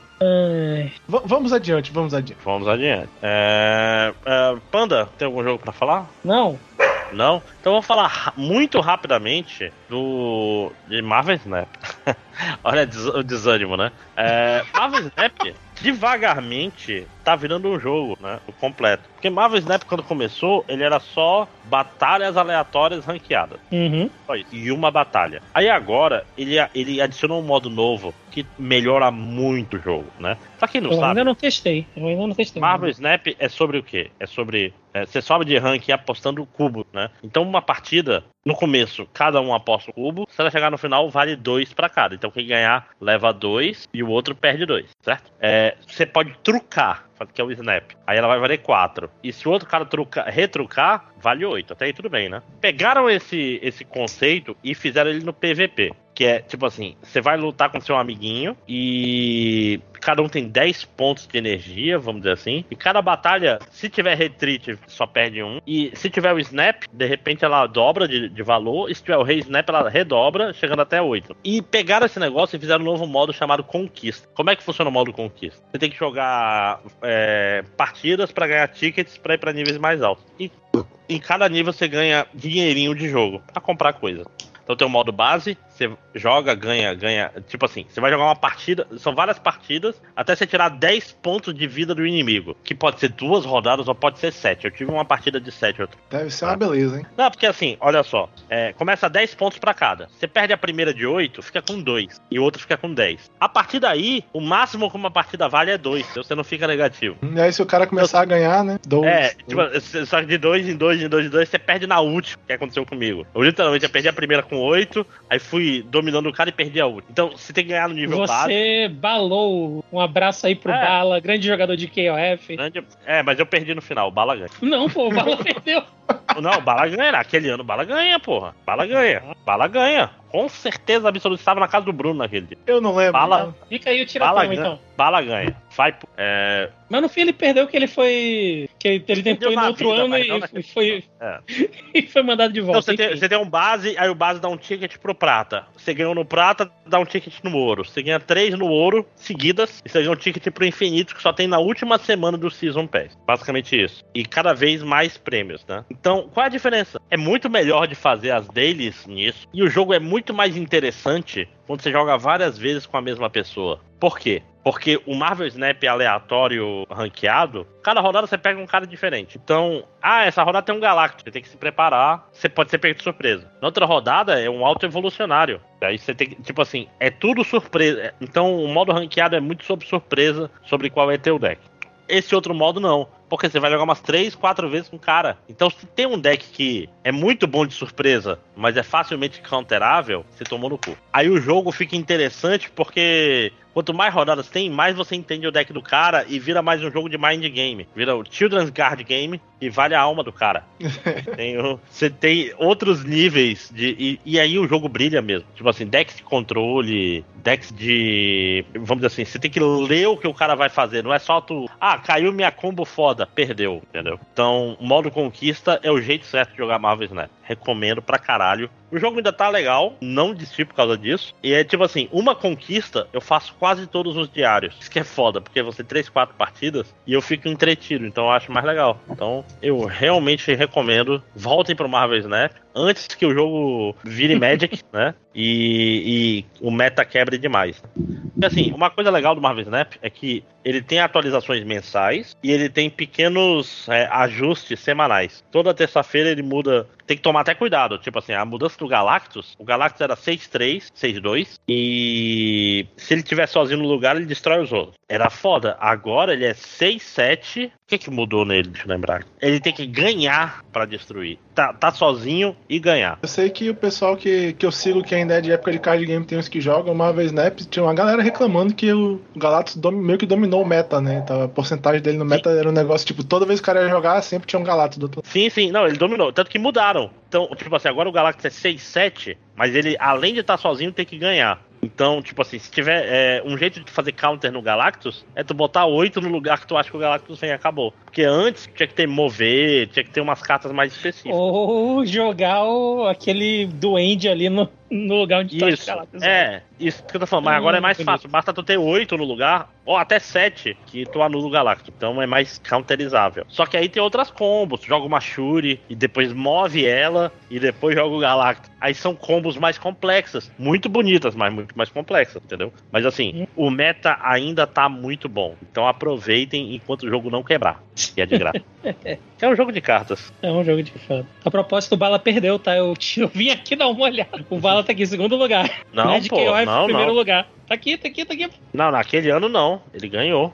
Vamos adiante, vamos adiante. Vamos adiante. É, é, Panda, tem algum jogo pra falar? Não. Não? Então vou falar muito rapidamente do. de Marvel Snap. Olha o desânimo, né? É, Marvel Snap, devagarmente, tá virando um jogo, né? O completo. Porque Marvel Snap, quando começou, ele era só batalhas aleatórias ranqueadas. Uhum. Só isso. E uma batalha. Aí agora, ele, ele adicionou um modo novo que melhora muito o jogo, né? Pra quem não Eu sabe. ainda não testei. Eu ainda não testei. Marvel Snap é sobre o quê? É sobre. é, você sobe de ranking apostando cubo, né? Então, uma partida, no começo, cada um aposta o cubo. Se ela chegar no final, vale dois pra cada. Então, quem ganhar leva dois e o outro perde dois, certo? É, você pode trucar, que é o Snap. Aí ela vai valer quatro. E se o outro cara truca, retrucar, vale oito. Até aí tudo bem, né? Pegaram esse, esse conceito e fizeram ele no PVP. Que é tipo assim: você vai lutar com seu amiguinho e cada um tem 10 pontos de energia, vamos dizer assim. E cada batalha, se tiver retreat, só perde um. E se tiver o snap, de repente ela dobra de, de valor. E se tiver o rei snap, ela redobra, chegando até 8. E pegaram esse negócio e fizeram um novo modo chamado Conquista. Como é que funciona o modo Conquista? Você tem que jogar é, partidas para ganhar tickets para ir para níveis mais altos. E em cada nível você ganha dinheirinho de jogo para comprar coisa. Então tem o modo base, você joga, ganha, ganha. Tipo assim, você vai jogar uma partida, são várias partidas, até você tirar 10 pontos de vida do inimigo. Que pode ser duas rodadas ou pode ser sete. Eu tive uma partida de sete. Outra. Deve ser uma beleza, hein? Não, porque assim, olha só. é, começa 10 pontos pra cada. Você perde a primeira de 8, fica com 2. E o outro fica com 10. A partir daí, o máximo que uma partida vale é 2. Então você não fica negativo. E aí, se o cara começar a ganhar, né? Dois. É, tipo, só que de dois em dois, em dois em dois, você perde na última, que aconteceu comigo. Eu literalmente eu perdi a primeira com oito, aí fui dominando o cara e perdi a última. Então você tem que ganhar no nível base. Você balou. Um abraço aí pro É. Bala, grande jogador de KOF. Grande- É, mas eu perdi no final, o Bala ganha. Não, pô, o Bala perdeu. Não, o Bala ganha, naquele ano o Bala ganha, porra. Bala ganha. Bala ganha. Com certeza absoluta. Estava na casa do Bruno naquele dia. Eu não lembro. Bala- não. Fica aí o Bala tiratão, ganha. então. Bala ganha. Vai, é, Mas no fim ele perdeu que ele foi. Que ele tentou ir no outro vida, ano não e, e foi, é. e foi mandado de Então volta. você tem, você tem um base, aí o base dá um ticket pro prata. Você ganhou no prata, dá um ticket no ouro. Você ganha três no ouro seguidas, e você ganha um ticket pro infinito que só tem na última semana do Season Pass. Basicamente isso. E cada vez mais prêmios, né? Então, qual é a diferença? É muito melhor de fazer as dailies nisso, e o jogo é muito mais interessante quando você joga várias vezes com a mesma pessoa. Por quê? Porque o Marvel Snap aleatório ranqueado, cada rodada você pega um cara diferente. Então, ah, essa rodada tem um Galactus, você tem que se preparar, você pode ser pego de surpresa. Na outra rodada é um auto evolucionário. Aí você tem que, tipo assim, é tudo surpresa. Então, o modo ranqueado é muito sobre surpresa sobre qual é teu deck. Esse outro modo não. Porque você vai jogar umas 3, 4 vezes com o cara. Então, se tem um deck que é muito bom de surpresa, mas é facilmente counterável, você tomou no cu. Aí o jogo fica interessante porque quanto mais rodadas tem, mais você entende o deck do cara e vira mais um jogo de mind game. Vira o Children's Guard Game e vale a alma do cara. tem você tem outros níveis de. E, e aí o jogo brilha mesmo. Tipo assim, decks de controle, decks de. Vamos dizer assim, você tem que ler o que o cara vai fazer. Não é só tu. Ah, caiu minha combo foda, perdeu, entendeu? Então, o modo conquista é o jeito certo de jogar Marvel Snap. Recomendo pra caralho. O jogo ainda tá legal, não desisti por causa disso. E é tipo assim, uma conquista, eu faço quase todos os diários. Isso que é foda, porque você três, quatro partidas e eu fico entretido, então eu acho mais legal. Então, eu realmente recomendo. Voltem pro Marvel Snap antes que o jogo vire Magic, né? E, e o meta quebre demais. E assim, uma coisa legal do Marvel Snap é que ele tem atualizações mensais e ele tem pequenos é, ajustes semanais. Toda terça-feira ele muda. Tem que tomar até cuidado. Tipo assim, a mudança do Galactus. O Galactus era 6-3, 6-2. E se ele estiver sozinho no lugar, ele destrói os outros. Era foda. Agora ele é 6-7. O que, que mudou nele? Deixa eu lembrar. Ele tem que ganhar pra destruir. Tá, tá sozinho e ganhar. Eu sei que o pessoal que, que eu sigo, que ainda é de época de card game, tem uns que jogam Marvel Snap, tinha uma galera reclamando que o Galactus meio que dominou o meta, né? Então, a porcentagem dele no meta era um negócio, tipo, toda vez que o cara ia jogar, sempre tinha um Galactus do outro. Sim, sim, não, ele dominou. Tanto que mudaram. Então, tipo assim, agora o Galactus é 6-7, mas ele, além de estar sozinho, tem que ganhar. Então, tipo assim, se tiver é, um jeito de fazer counter no Galactus, é tu botar 8 no lugar que tu acha que o Galactus vem e acabou. Porque antes tinha que ter mover, tinha que ter umas cartas mais específicas. Ou jogar o, aquele duende ali no, no lugar onde tá Isso, os Galactus. é, isso que eu tô falando, mas agora é mais Hum, fácil, basta tu ter 8 no lugar, ou até 7, que tu anula o Galactus, então é mais counterizável. Só que aí tem outras combos, tu joga uma Shuri, e depois move ela, e depois joga o Galactus. Aí são combos mais complexas, muito bonitas, mas muito mais complexas, entendeu? Mas assim, o meta ainda tá muito bom, então aproveitem enquanto o jogo não quebrar, que é de graça. é um jogo de cartas. É um jogo de fato. A propósito, o Bala perdeu, tá? Eu, eu vim aqui dar uma olhada. O Bala tá aqui em segundo lugar. Não, Magic pô, KOF não, primeiro não. lugar. Tá aqui, tá aqui, tá aqui. Não, naquele ano não, ele ganhou.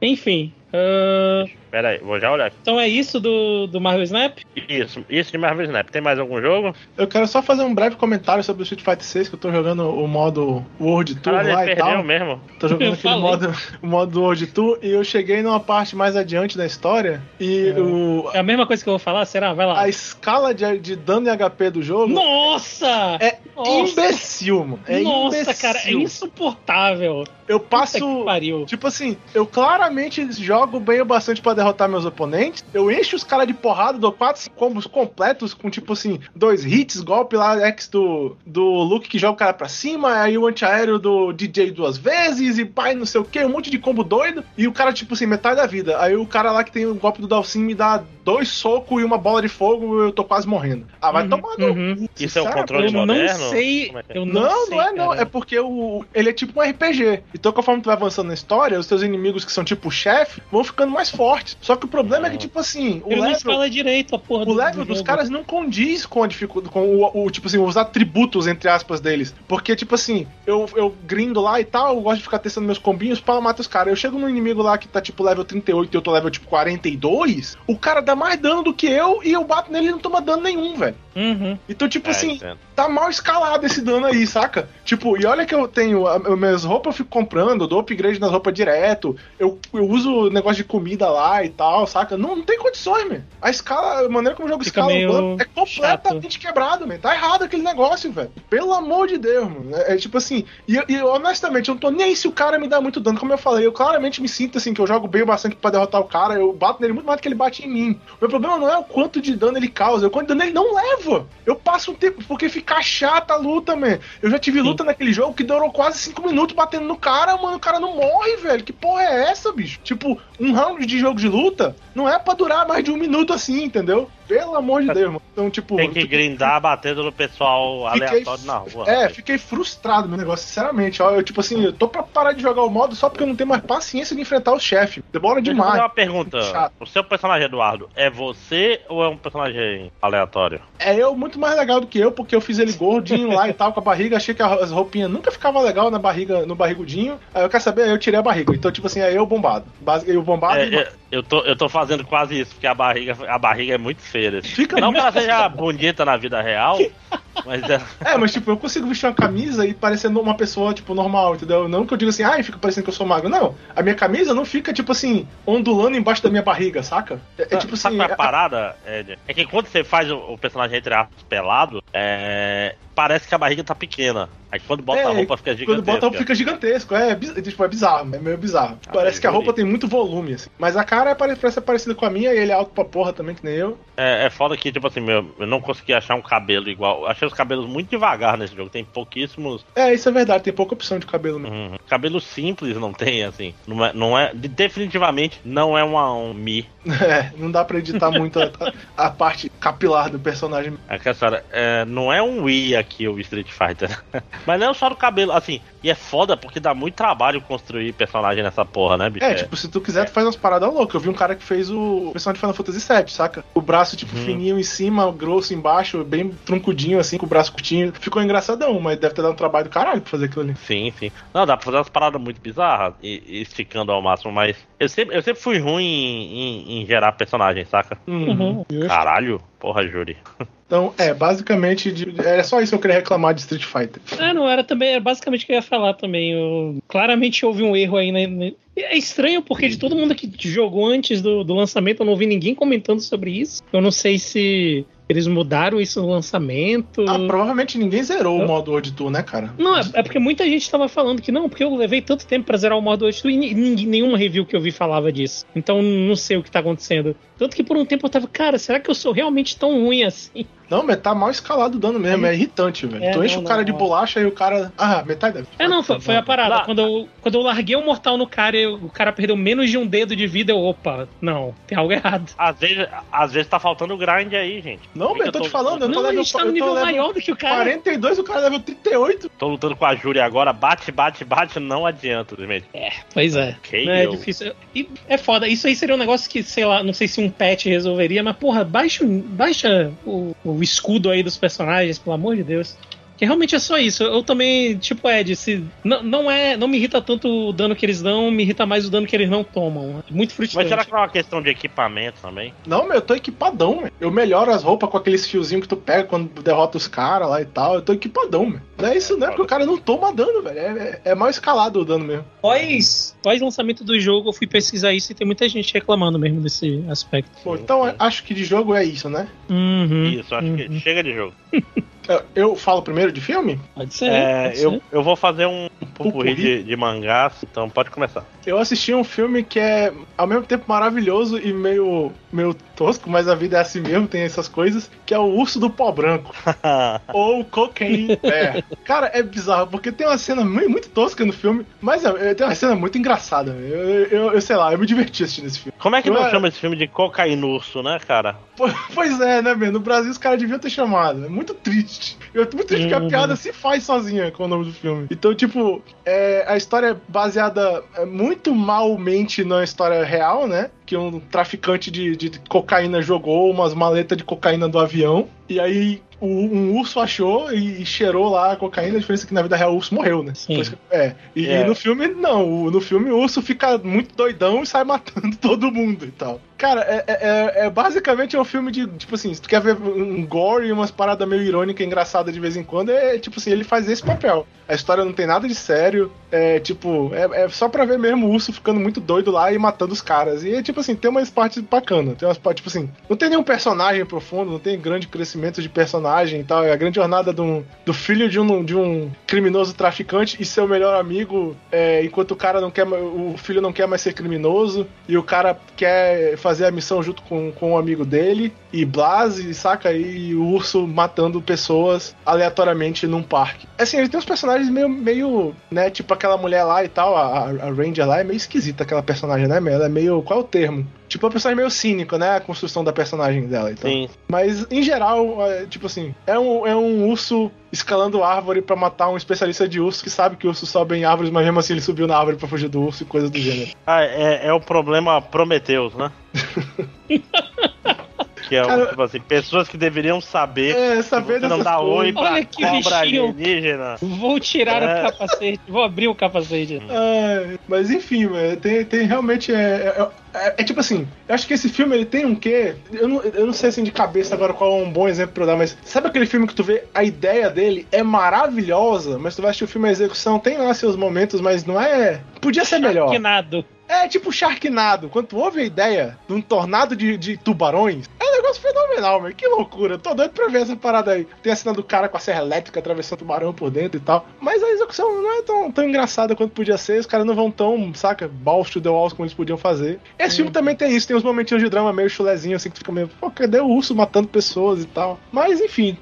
Enfim. ah, Pera aí, vou já olhar então é isso do, do Marvel Snap? Isso, isso de Marvel Snap. Tem mais algum jogo? Eu quero só fazer um breve comentário sobre o Street Fighter 6, que eu tô jogando o modo World Tour Caralho, lá ele e perdeu tal. mesmo. Tô jogando Eu aquele falei. modo, o modo do World Tour e eu cheguei numa parte mais adiante da história e o, É a mesma coisa que eu vou falar? Será? Vai lá. a escala de, de dano e HP do jogo Nossa! é Nossa! imbecil, mano. É Nossa, imbecil. cara, é insuportável. Eu passo. que pariu. Tipo assim, eu claramente jogo bem o bastante pra derrotar meus oponentes. Eu encho os caras de porrada, dou 4, 5 combos completos com tipo assim, dois hits, golpe lá, X do, do Luke que joga o cara pra cima, aí o antiaéreo do DJ duas vezes, e pai não sei o que, um monte de combo doido. E o cara, tipo assim, metade da vida. Aí o cara lá que tem o golpe do Dalsin me dá dois socos e uma bola de fogo, eu tô quase morrendo. Ah, vai Uhum, tomar no uhum. cu, Isso é o controle Eu não sei. É é? Eu não, Não, sei, não é não. cara. É porque o, ele é tipo um RPG. Então, conforme tu vai avançando na história, os teus inimigos que são tipo chefe vão ficando mais fortes. Só que o problema é que, tipo assim, o Ele não level, fala direito a porra o do, level do dos jogo. caras não condiz com a dificuldade, com o, o, tipo assim, os atributos, entre aspas, deles. Porque, tipo assim, eu, eu grindo lá e tal, eu gosto de ficar testando meus combinhos para matar os caras. Eu chego num inimigo lá que tá tipo level 38 e eu tô level tipo 42, o cara dá mais dano do que eu e eu bato nele e não toma dano nenhum, velho. Uhum. Então, tipo É, assim, entendo. tá mal escalado esse dano aí, saca? Tipo, e olha que eu tenho. a- Minhas roupas eu fico comprando, eu dou upgrade nas roupas direto, eu, eu uso negócio de comida lá e tal, saca? Não, não tem condições, man. A escala, a maneira como o jogo Fica escala é completamente quebrado, man. Tá errado aquele negócio, velho. Pelo amor de Deus, mano. É, é tipo assim, e, e honestamente, eu não tô nem aí se o cara me dá muito dano, como eu falei, eu claramente me sinto assim, que eu jogo bem o bastante pra derrotar o cara, eu bato nele muito mais do que ele bate em mim. O meu problema não é o quanto de dano ele causa, é o quanto de dano ele não leva. Eu passo um tempo, porque fica chata a luta, man. Eu já tive luta naquele jogo que durou quase 5 minutos batendo no cara, mano, o cara não morre, velho. Que porra é essa, bicho? Tipo, um round de jogo de luta não é pra durar mais de um minuto assim, entendeu? Pelo amor de Deus, mano. Então, tipo. Tem que tipo, grindar batendo no pessoal Fiquei- aleatório na rua. É, rapaz. fiquei frustrado meu negócio, sinceramente. Ó, eu, tipo assim, eu tô pra parar de jogar o modo só porque eu não tenho mais paciência de enfrentar o chefe. Demora Deixa eu demais. uma pergunta. Chato. O seu personagem, Eduardo, é você ou é um personagem aleatório? É eu muito mais legal do que eu, porque eu fiz ele gordinho lá e tal, com a barriga. Achei que as roupinhas nunca ficavam legal na barriga, no barrigudinho. Aí eu quero saber, aí eu tirei a barriga. Então, tipo assim, é eu bombado. Basi- Eu bombado É, e é, eu, tô, eu tô fazendo quase isso, porque a barriga, a barriga é muito feia. Fica Não que ela seja bonita na vida real, Mas é. É, mas tipo, eu consigo vestir uma camisa e parecendo uma pessoa, tipo, normal, entendeu? Não que eu diga assim, ai, fica parecendo que eu sou magro. Não, a minha camisa não fica, tipo assim, ondulando embaixo da minha barriga, saca? É, é tipo Sabe assim. qual é a é- parada, Ed? É que quando você faz o, o personagem entre aspas pelado, é, parece que a barriga tá pequena. Aí quando bota É, a roupa fica Quando gigantesca. bota a roupa fica gigantesco, é, biz- tipo, é bizarro, é meio bizarro. Ah, Parece mas que a roupa tem muito volume, assim. Mas a cara é pare- parece parecida com a minha e ele é alto pra porra também, que nem eu. É, é foda que, tipo assim, meu, eu não consegui achar um cabelo igual. Achei os cabelos muito devagar nesse jogo. Tem pouquíssimos. É, isso é verdade, tem pouca opção de cabelo mesmo. Uhum. Cabelo simples não tem, assim. Não é. Não é definitivamente não é uma, um Mi. É, não dá pra editar muito a, a parte capilar do personagem. É que a senhora, é, não é um Wii aqui o Street Fighter. Mas não é só do cabelo, assim. E é foda porque dá muito trabalho construir personagem nessa porra, né, bicho? É, tipo, se tu quiser, tu faz umas paradas loucas. Eu vi um cara que fez o personagem de Final Fantasy VII, saca? O braço, tipo, Uhum. fininho em cima, grosso embaixo, bem truncudinho, assim, com o braço curtinho. Ficou engraçadão, mas deve ter dado um trabalho do caralho pra fazer aquilo ali. Sim, sim. Não, dá pra fazer umas paradas muito bizarras e, e esticando ao máximo, mas eu sempre, eu sempre fui ruim em, em- em gerar personagem, saca? Uhum. Caralho, porra, Júri. Então, é, basicamente, de- era só isso que eu queria reclamar de Street Fighter. Ah, não, era também, era basicamente o que eu ia falar também. Eu- claramente houve um erro aí, né? né? É estranho porque de todo mundo que jogou antes do, do lançamento, eu não ouvi ninguém comentando sobre isso. Eu não sei se eles mudaram isso no lançamento. Ah, provavelmente ninguém zerou Eu- o modo World Tour, né, cara? Não, é, é porque muita gente tava falando que não, porque eu levei tanto tempo pra zerar o modo hoje e ni- ninguém- nenhuma review que eu vi falava disso. Então não sei o que tá acontecendo. Tanto que por um tempo eu tava, cara, será que eu sou realmente tão ruim assim? Não, mas tá mal escalado o dano mesmo, é irritante, velho. É, tu enche não, o cara não, de não. bolacha e o cara. Ah, metade deve. É, não, foi, foi a parada. Lá- Quando eu, quando eu larguei o mortal no cara e o cara perdeu menos de um dedo de vida, eu, opa, não, tem algo errado. Às vezes, às vezes tá faltando grind aí, gente. Não, mas eu tô te falando, eu tô Não, a level, gente tá no tô nível maior do que o cara. 42, o cara level 38. Tô lutando com a Júri agora, bate, bate, bate, não adianta, simplesmente. Pois é. Ok, é eu- difícil. E é foda. Isso aí seria um negócio que, sei lá, não sei se um patch resolveria, mas porra, baixa, baixa o, o escudo aí dos personagens, pelo amor de Deus. Que realmente é só isso. Eu também, tipo, Ed, se não, não é, não me irrita tanto o dano que eles dão, me irrita mais o dano que eles não tomam. É muito Mas frustrante. será que não é uma questão de equipamento também? Não, meu, eu tô equipadão, meu. Eu melhoro as roupas com aqueles fiozinhos que tu pega quando derrota os caras lá e tal. Eu tô equipadão, meu. Não é isso, não é porque o cara não toma dano, velho. É, é, é mal escalado o dano mesmo. Pós, pós lançamento do jogo, eu fui pesquisar isso e tem muita gente reclamando mesmo desse aspecto. Bom, então acho que de jogo é isso, né? Uhum, Isso, acho que uhum. chega de jogo. Eu, eu falo primeiro de filme? Pode ser. É, pode eu, ser. eu vou fazer um pupurri de, de mangás, então pode começar. Eu assisti um filme que é ao mesmo tempo maravilhoso e meio, meio tosco, mas a vida é assim mesmo, tem essas coisas, que é o Urso do Pó Branco. ou Cocaine Bear. Cara, é bizarro, porque tem uma cena muito, muito tosca no filme, mas é, é- tem uma cena muito engraçada. Eu, eu, eu sei lá, eu me diverti assistindo esse filme. Como é que Eu não é- chama esse filme de cocainurso, né, cara? Po- Pois é, né, meu? No Brasil os caras deviam ter chamado. É muito triste. É muito triste que a Uhum. piada se faz sozinha com o nome do filme. Então, tipo, é, a história é baseada é, muito malmente na história real, né? Que um traficante de, de cocaína jogou umas maletas de cocaína do avião. E aí o- um urso achou e, cheirou lá a cocaína. A diferença é que na vida real o urso morreu, né? Sim. É. E, É. e no filme, não. No filme o urso fica muito doidão e sai matando todo mundo e tal. Cara, é, é- é- é basicamente é um filme de, tipo assim, se tu quer ver um gore e umas paradas meio irônicas e engraçadas de vez em quando, é tipo assim, ele faz esse papel. A história não tem nada de sério, é tipo, é, é só pra ver mesmo o urso ficando muito doido lá e matando os caras. E é tipo assim, tem umas partes bacanas, tem umas partes, tipo assim, não tem nenhum personagem profundo, não tem grande crescimento de personagem e tal, é a grande jornada um- do filho de um, de um criminoso traficante e seu melhor amigo, é, enquanto o cara não quer, o filho não quer mais ser criminoso, e o cara quer fazer a missão junto com, com um amigo dele, e Blas, e saca aí o urso matando pessoas aleatoriamente num parque. Assim, ele tem uns personagens meio, meio né, tipo aquela mulher lá e tal, a, a Ranger lá, é meio esquisita aquela personagem, né? Ela é meio, qual é o termo? Tipo, uma personagem meio cínico, né? A construção da personagem dela e tal. Sim. Mas, em geral, é, tipo assim, é um, é um urso escalando árvore pra matar um especialista de urso que sabe que o urso sobe em árvores, mas mesmo assim ele subiu na árvore pra fugir do urso e coisas do gênero. Ah, é, é o problema Prometheus, né? Que é, Cara, tipo assim, pessoas que deveriam saber É, saber não dá coisas. oi pra Olha que cobra bichinho. alienígena. Vou tirar É. o capacete, vou abrir o capacete. É, mas enfim, velho, tem, tem realmente. É, é, é- é tipo assim, eu acho que esse filme ele tem um quê? Eu não, eu não sei assim de cabeça agora qual é um bom exemplo pra eu dar, mas sabe aquele filme que tu vê a ideia dele é maravilhosa, mas tu vai assistir o filme a execução, tem lá seus momentos, mas não é. Podia ser melhor. Sharknado. É tipo Sharknado. Quando tu ouve a ideia de um tornado de, de tubarões, é um negócio fenomenal, velho. Que loucura. Tô doido pra ver essa parada aí. Tem a cena do cara com a serra elétrica atravessando o tubarão por dentro e tal. Mas a execução não é tão, tão engraçada quanto podia ser. Os caras não vão tão, saca, balls to the walls como eles podiam fazer. Esse filme também tem isso. Tem uns momentinhos de drama meio chulezinho, assim, que fica meio, pô, cadê o urso matando pessoas e tal. Mas enfim,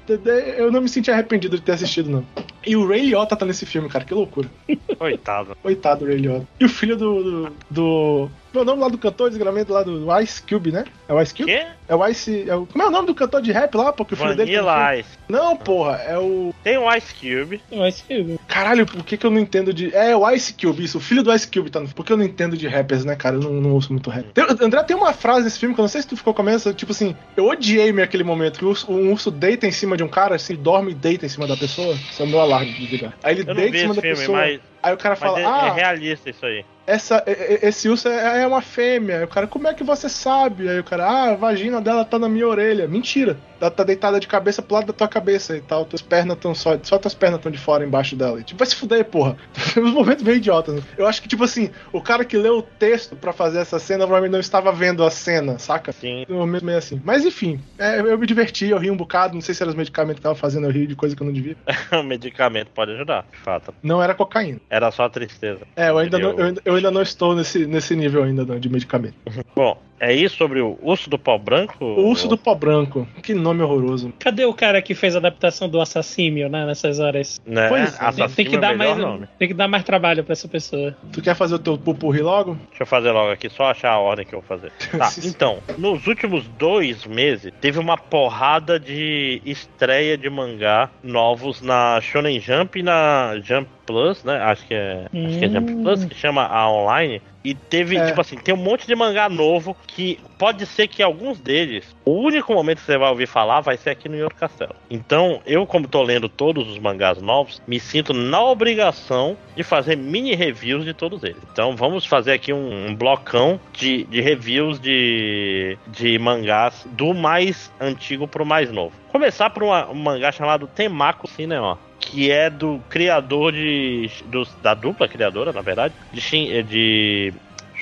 eu não me senti arrependido de ter assistido, não. E o Ray Liotta tá nesse filme, cara. Que loucura. Coitado. Coitado do Ray Liotta. E o filho do. do, do- Meu nome lá do cantor, desgramento lá do, Ice Cube, né? É o Ice Cube? Quê? É o Ice. É o... Como é o nome do cantor de rap lá, pô? Que o filho dele. Vanilla filme? Ice. Não, porra, é o. Tem o Ice Cube. Mas que- Caralho, por que, que eu não entendo de. É o Ice Cube, isso, o filho do Ice Cube tá no. Por que eu não entendo de rappers, né, cara? Eu não, não ouço muito rap. Tem- André, tem uma frase nesse filme que eu não sei se tu ficou com a mesma, tipo assim, eu odiei meio aquele momento que o urso, um urso deita em cima de um cara, assim, dorme e deita em cima da pessoa. Isso é o meu alarme de ligar. Aí ele deita em cima da filme, pessoa. mas, Aí o cara fala, é, ah, é realista isso aí. essa, esse urso é, é uma fêmea. Aí o cara, como é que você sabe? Aí o cara, ah, a vagina dela tá na minha orelha. Mentira. Ela tá deitada de cabeça pro lado da tua cabeça e tal. Tuas pernas estão só. Só tuas pernas estão de fora embaixo dela. E, tipo, vai se fuder, porra. Uns momentos meio idiotas. Né? Eu acho que, tipo assim, o cara que leu o texto pra fazer essa cena provavelmente não estava vendo a cena, saca? Sim. Um momento meio assim. Mas enfim, é, eu me diverti, eu ri um bocado. Não sei se eram os medicamentos que tava fazendo eu rir de coisa que eu não devia. o medicamento pode ajudar, de fato. Não era cocaína. Era só tristeza. É, eu ainda, não, eu, ainda- eu ainda não estou nesse, nesse nível ainda não, de medicamento. Bom, é isso sobre o urso do pau branco? O urso do pó branco. Que nome horroroso. Cadê o cara que fez a adaptação do assassínio, né, nessas horas? Né? Pois é. Tem, Assassino tem que é dar melhor mais, nome. tem que dar mais trabalho pra essa pessoa. Tu quer fazer o teu pupurri logo? Deixa eu fazer logo aqui, só achar a ordem que eu vou fazer. Tá, então, nos últimos dois meses, teve uma porrada de estreia de mangá novos na Shonen Jump e na Jump Plus, né? Acho que é, acho que é Jump Hum. Plus, que chama a online. E teve, É. tipo assim, tem um monte de mangá novo que pode ser que alguns deles, o único momento que você vai ouvir falar vai ser aqui no Yoro Castelo. Então, eu, como tô lendo todos os mangás novos, me sinto na obrigação de fazer mini reviews de todos eles. Então, vamos fazer aqui um, um blocão de, de reviews de, de mangás do mais antigo pro mais novo. Começar por uma- um mangá chamado Temako Cinema que é do criador de. dos- da dupla criadora, na verdade, de, Shin, eh, de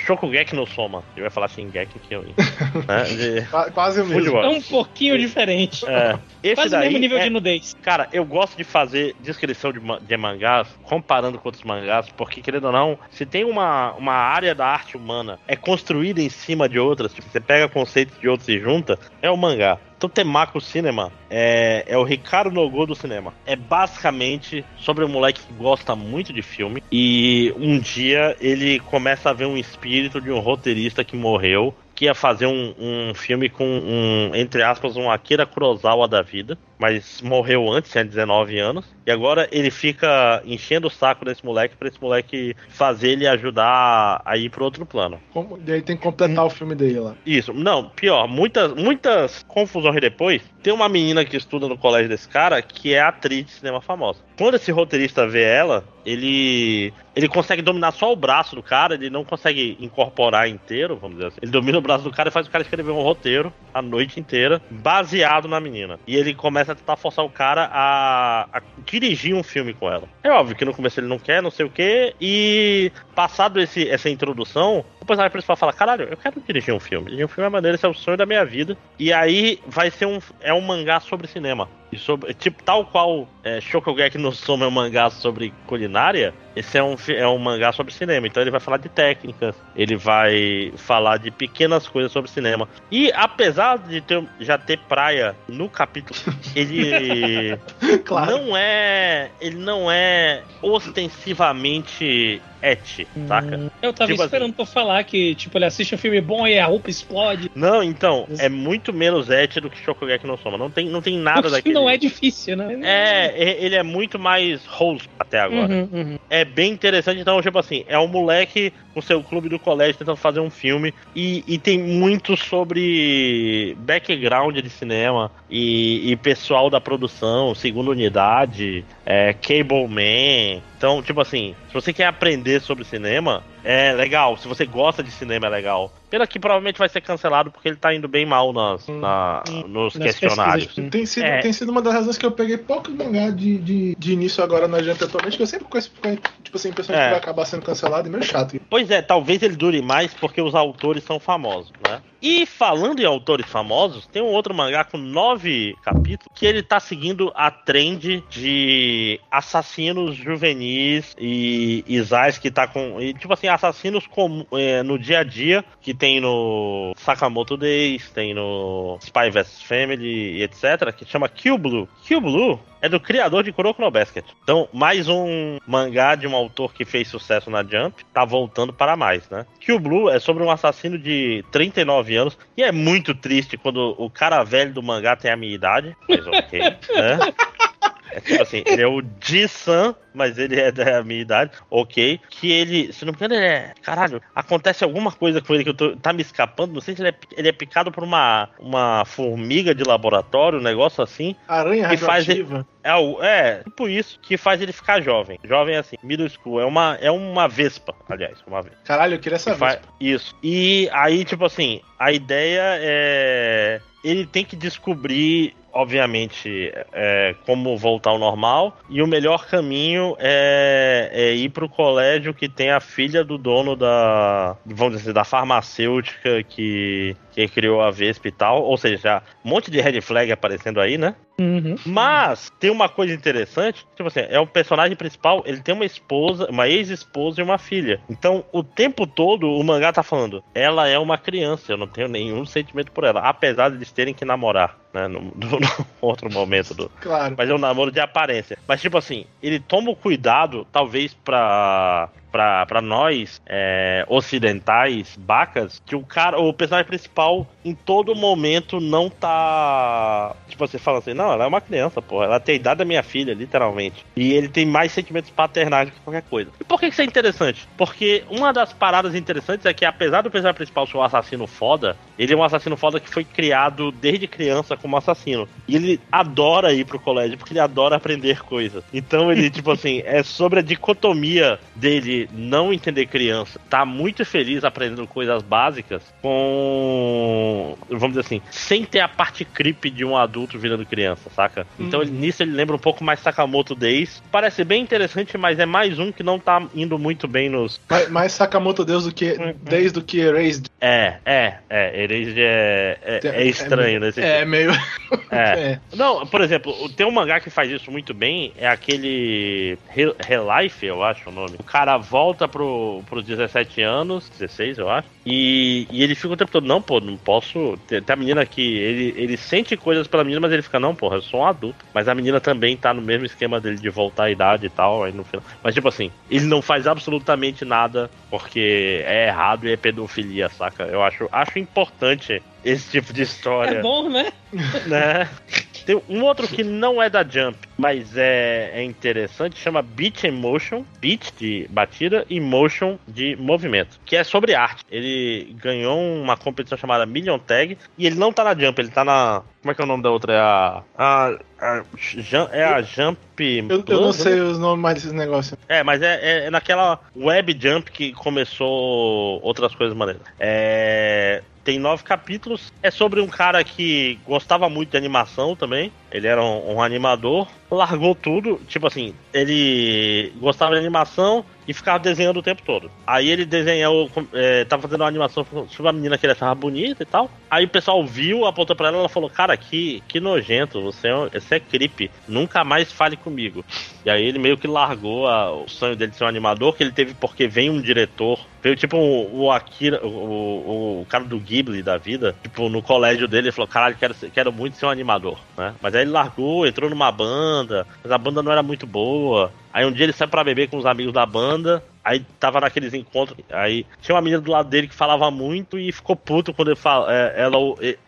Shokugeki no Soma. Ele vai falar Shingeki que eu. Né? De- Qua- Quase o mesmo. É um pouquinho diferente. é, esse Quase o mesmo nível é- de nudez. Cara, eu gosto de fazer descrição de, de mangás comparando com outros mangás, porque, querendo ou não, se tem uma, uma área da arte humana é construída em cima de outras, tipo, você pega conceitos de outros e junta, é o mangá. Então, Temako Cinema é, é o Ricardo Nogô do cinema. É basicamente sobre um moleque que gosta muito de filme e um dia ele começa a ver um espírito de um roteirista que morreu que ia fazer um, um filme com um, entre aspas, um Akira Kurosawa da vida, mas morreu antes, tinha 19 anos, e agora ele fica enchendo o saco desse moleque pra esse moleque fazer ele ajudar a ir pro outro plano. Como- E aí tem que completar o filme dele lá. Isso, não, pior, muitas, muitas confusões depois. Tem uma menina que estuda no colégio desse cara que é atriz de cinema famosa. Quando esse roteirista vê ela, ele ele consegue dominar só o braço do cara, ele não consegue incorporar inteiro, vamos dizer assim. Ele domina o braço do cara e faz o cara escrever um roteiro a noite inteira, baseado na menina. E ele começa a tentar forçar o cara a, a dirigir um filme com ela. É óbvio que no começo ele não quer, não sei o que, e passado esse, essa introdução, o personagem principal fala: caralho, eu quero dirigir um filme. Dirigir um filme é maneiro, esse é o sonho da minha vida. E aí vai ser um. É um mangá sobre cinema. Sobre, tipo, tal qual é, Shokugeki no Soma é um mangá sobre culinária, esse é um, é um mangá sobre cinema. Então ele vai falar de técnicas, ele vai falar de pequenas coisas sobre cinema. E apesar de ter- já ter praia no capítulo, ele claro. não é. Ele não é ostensivamente et, saca? Hum, Eu tava Tipo esperando tu falar que, tipo, ele assiste um filme bom e a roupa explode. Não, então, é muito menos et do que Shokugeki no Soma. Não tem, não tem nada daquele. não é difícil, né? É, ele é muito mais wholesome até agora. Uhum, uhum. É é bem interessante. Então, tipo assim, é um moleque com seu clube do colégio tentando fazer um filme. E, e tem muito sobre background de cinema e, e pessoal da produção, segunda unidade, é, Cable Man. Então, tipo assim, se você quer aprender sobre cinema, é legal. Se você gosta de cinema, é legal. Pena que provavelmente vai ser cancelado porque ele tá indo bem mal nas, na, nos Nas questionários. pesquisas. Tem sido, É. tem sido uma das razões que eu peguei poucos mangá de, de, de início agora na Jump atualmente, que eu sempre conheço, tipo assim, pessoas É. que vai acabar sendo cancelado e meio chato. Pois é, talvez ele dure mais porque os autores são famosos, né? E falando em autores famosos, tem um outro mangá com nove capítulos que ele tá seguindo a trend de assassinos juvenis e Isais que tá com. E, tipo assim, assassinos com, é, no dia a dia, que tem no Sakamoto Days, tem no Spy vs Family etc., que chama Kill Blue. Kill Blue é do criador de Kuroko no Basket. Então, mais um mangá de um autor que fez sucesso na Jump, tá voltando para mais, né? Kill Blue é sobre um assassino de 39 anos, e é muito triste quando o cara velho do mangá tem a minha idade, mas ok, né? É tipo assim, ele é o Ji-san, mas ele é da minha idade, ok. Que ele, se não me engano, ele é. Caralho, acontece alguma coisa com ele que eu tô, tá me escapando. Não sei se ele é, ele é picado por uma, uma formiga de laboratório, um negócio assim. Aranha Que faz radioativa. É, é, tipo isso, que faz ele ficar jovem. Jovem assim, middle school. É uma, é uma vespa, aliás, uma vespa. Caralho, eu queria Que saber. fa- Isso. E aí, tipo assim, a ideia é. Ele tem que descobrir, obviamente, é, como voltar ao normal. E o melhor caminho é, é ir pro colégio que tem a filha do dono da. Vamos dizer, da farmacêutica que, que criou a Vespa e tal. Ou seja, um monte de red flag aparecendo aí, né? Uhum. Mas tem uma coisa interessante, tipo assim, é o personagem principal, ele tem uma esposa, uma ex-esposa e uma filha. Então, o tempo todo o mangá tá falando, ela é uma criança, eu não tenho nenhum sentimento por ela, apesar de eles terem que namorar, né, no, no- no outro momento do, Claro. mas é um namoro de aparência. Mas, tipo assim, ele toma o cuidado, talvez pra. Pra, pra nós é, ocidentais, bacas, que o cara, o personagem principal, em todo momento, não tá. Tipo, você fala assim, não, ela é uma criança, pô. Ela tem a idade da minha filha, literalmente. E ele tem mais sentimentos paternais do que qualquer coisa. E por que isso é interessante? Porque uma das paradas interessantes é que, apesar do personagem principal ser um assassino foda, ele é um assassino foda que foi criado desde criança como assassino. E ele adora ir pro colégio, porque ele adora aprender coisas. Então ele, tipo assim, é sobre a dicotomia dele não entender criança, tá muito feliz aprendendo coisas básicas com. Vamos dizer assim, sem ter a parte creepy de um adulto virando criança, saca? Então ele- nisso ele lembra um pouco mais Sakamoto Days. Parece bem interessante, mas é mais um que não tá indo muito bem nos. Mais, mais Sakamoto Deus do que Uhum. desde do que Erased. É, é, é. Erased é, é, é estranho nesse É meio. É. É. Não, por exemplo, tem um mangá que faz isso muito bem, é aquele Re- Relife, eu acho o nome. O cara volta pro, pros 17 anos, 16 eu acho, e, e ele fica o tempo todo, não, pô, não posso. Tem, a menina aqui, ele, ele sente coisas pela menina, mas ele fica, não, porra, eu sou um adulto. Mas a menina também tá no mesmo esquema dele de voltar à idade e tal, aí no final. Mas tipo assim, ele não faz absolutamente nada porque é errado e é pedofilia, saca? Eu acho, acho importante esse tipo de história É bom, né? né? Tem um outro que não é da Jump, mas é, é interessante, chama Beat Emotion, Beat de batida e Motion de movimento, que é sobre arte. Ele ganhou uma competição chamada Million Tag e ele não tá na Jump, ele tá na. Como é que é o nome da outra? É a. a, a é a Jump. Eu, eu não né? sei os nomes mais desses negócios. É, mas é, é- é naquela web jump que começou outras coisas maneiras. É, tem nove capítulos. É sobre um cara que gostava muito de animação também. Ele era um, um animador. Largou tudo. Tipo assim, ele gostava de animação e ficava desenhando o tempo todo. Aí ele desenhou, é, tava fazendo uma animação sobre uma menina que ele achava bonita e tal. Aí o pessoal viu, apontou pra ela ela falou: Cara, que, que nojento, você é, você é creepy, nunca mais fale comigo. E aí ele meio que largou a- o sonho dele de ser um animador, que ele teve porque vem um diretor, veio tipo o, o Akira, o, o, cara do Ghibli da vida, tipo, no colégio dele, ele falou: Caralho, quero, quero muito ser um animador, né? Mas aí ele largou, entrou numa banda, mas a banda não era muito boa. Aí um dia ele sai pra beber com os amigos da banda Aí tava naqueles encontros. Aí tinha uma menina do lado dele que falava muito e ficou puto quando ele fala, é, ela,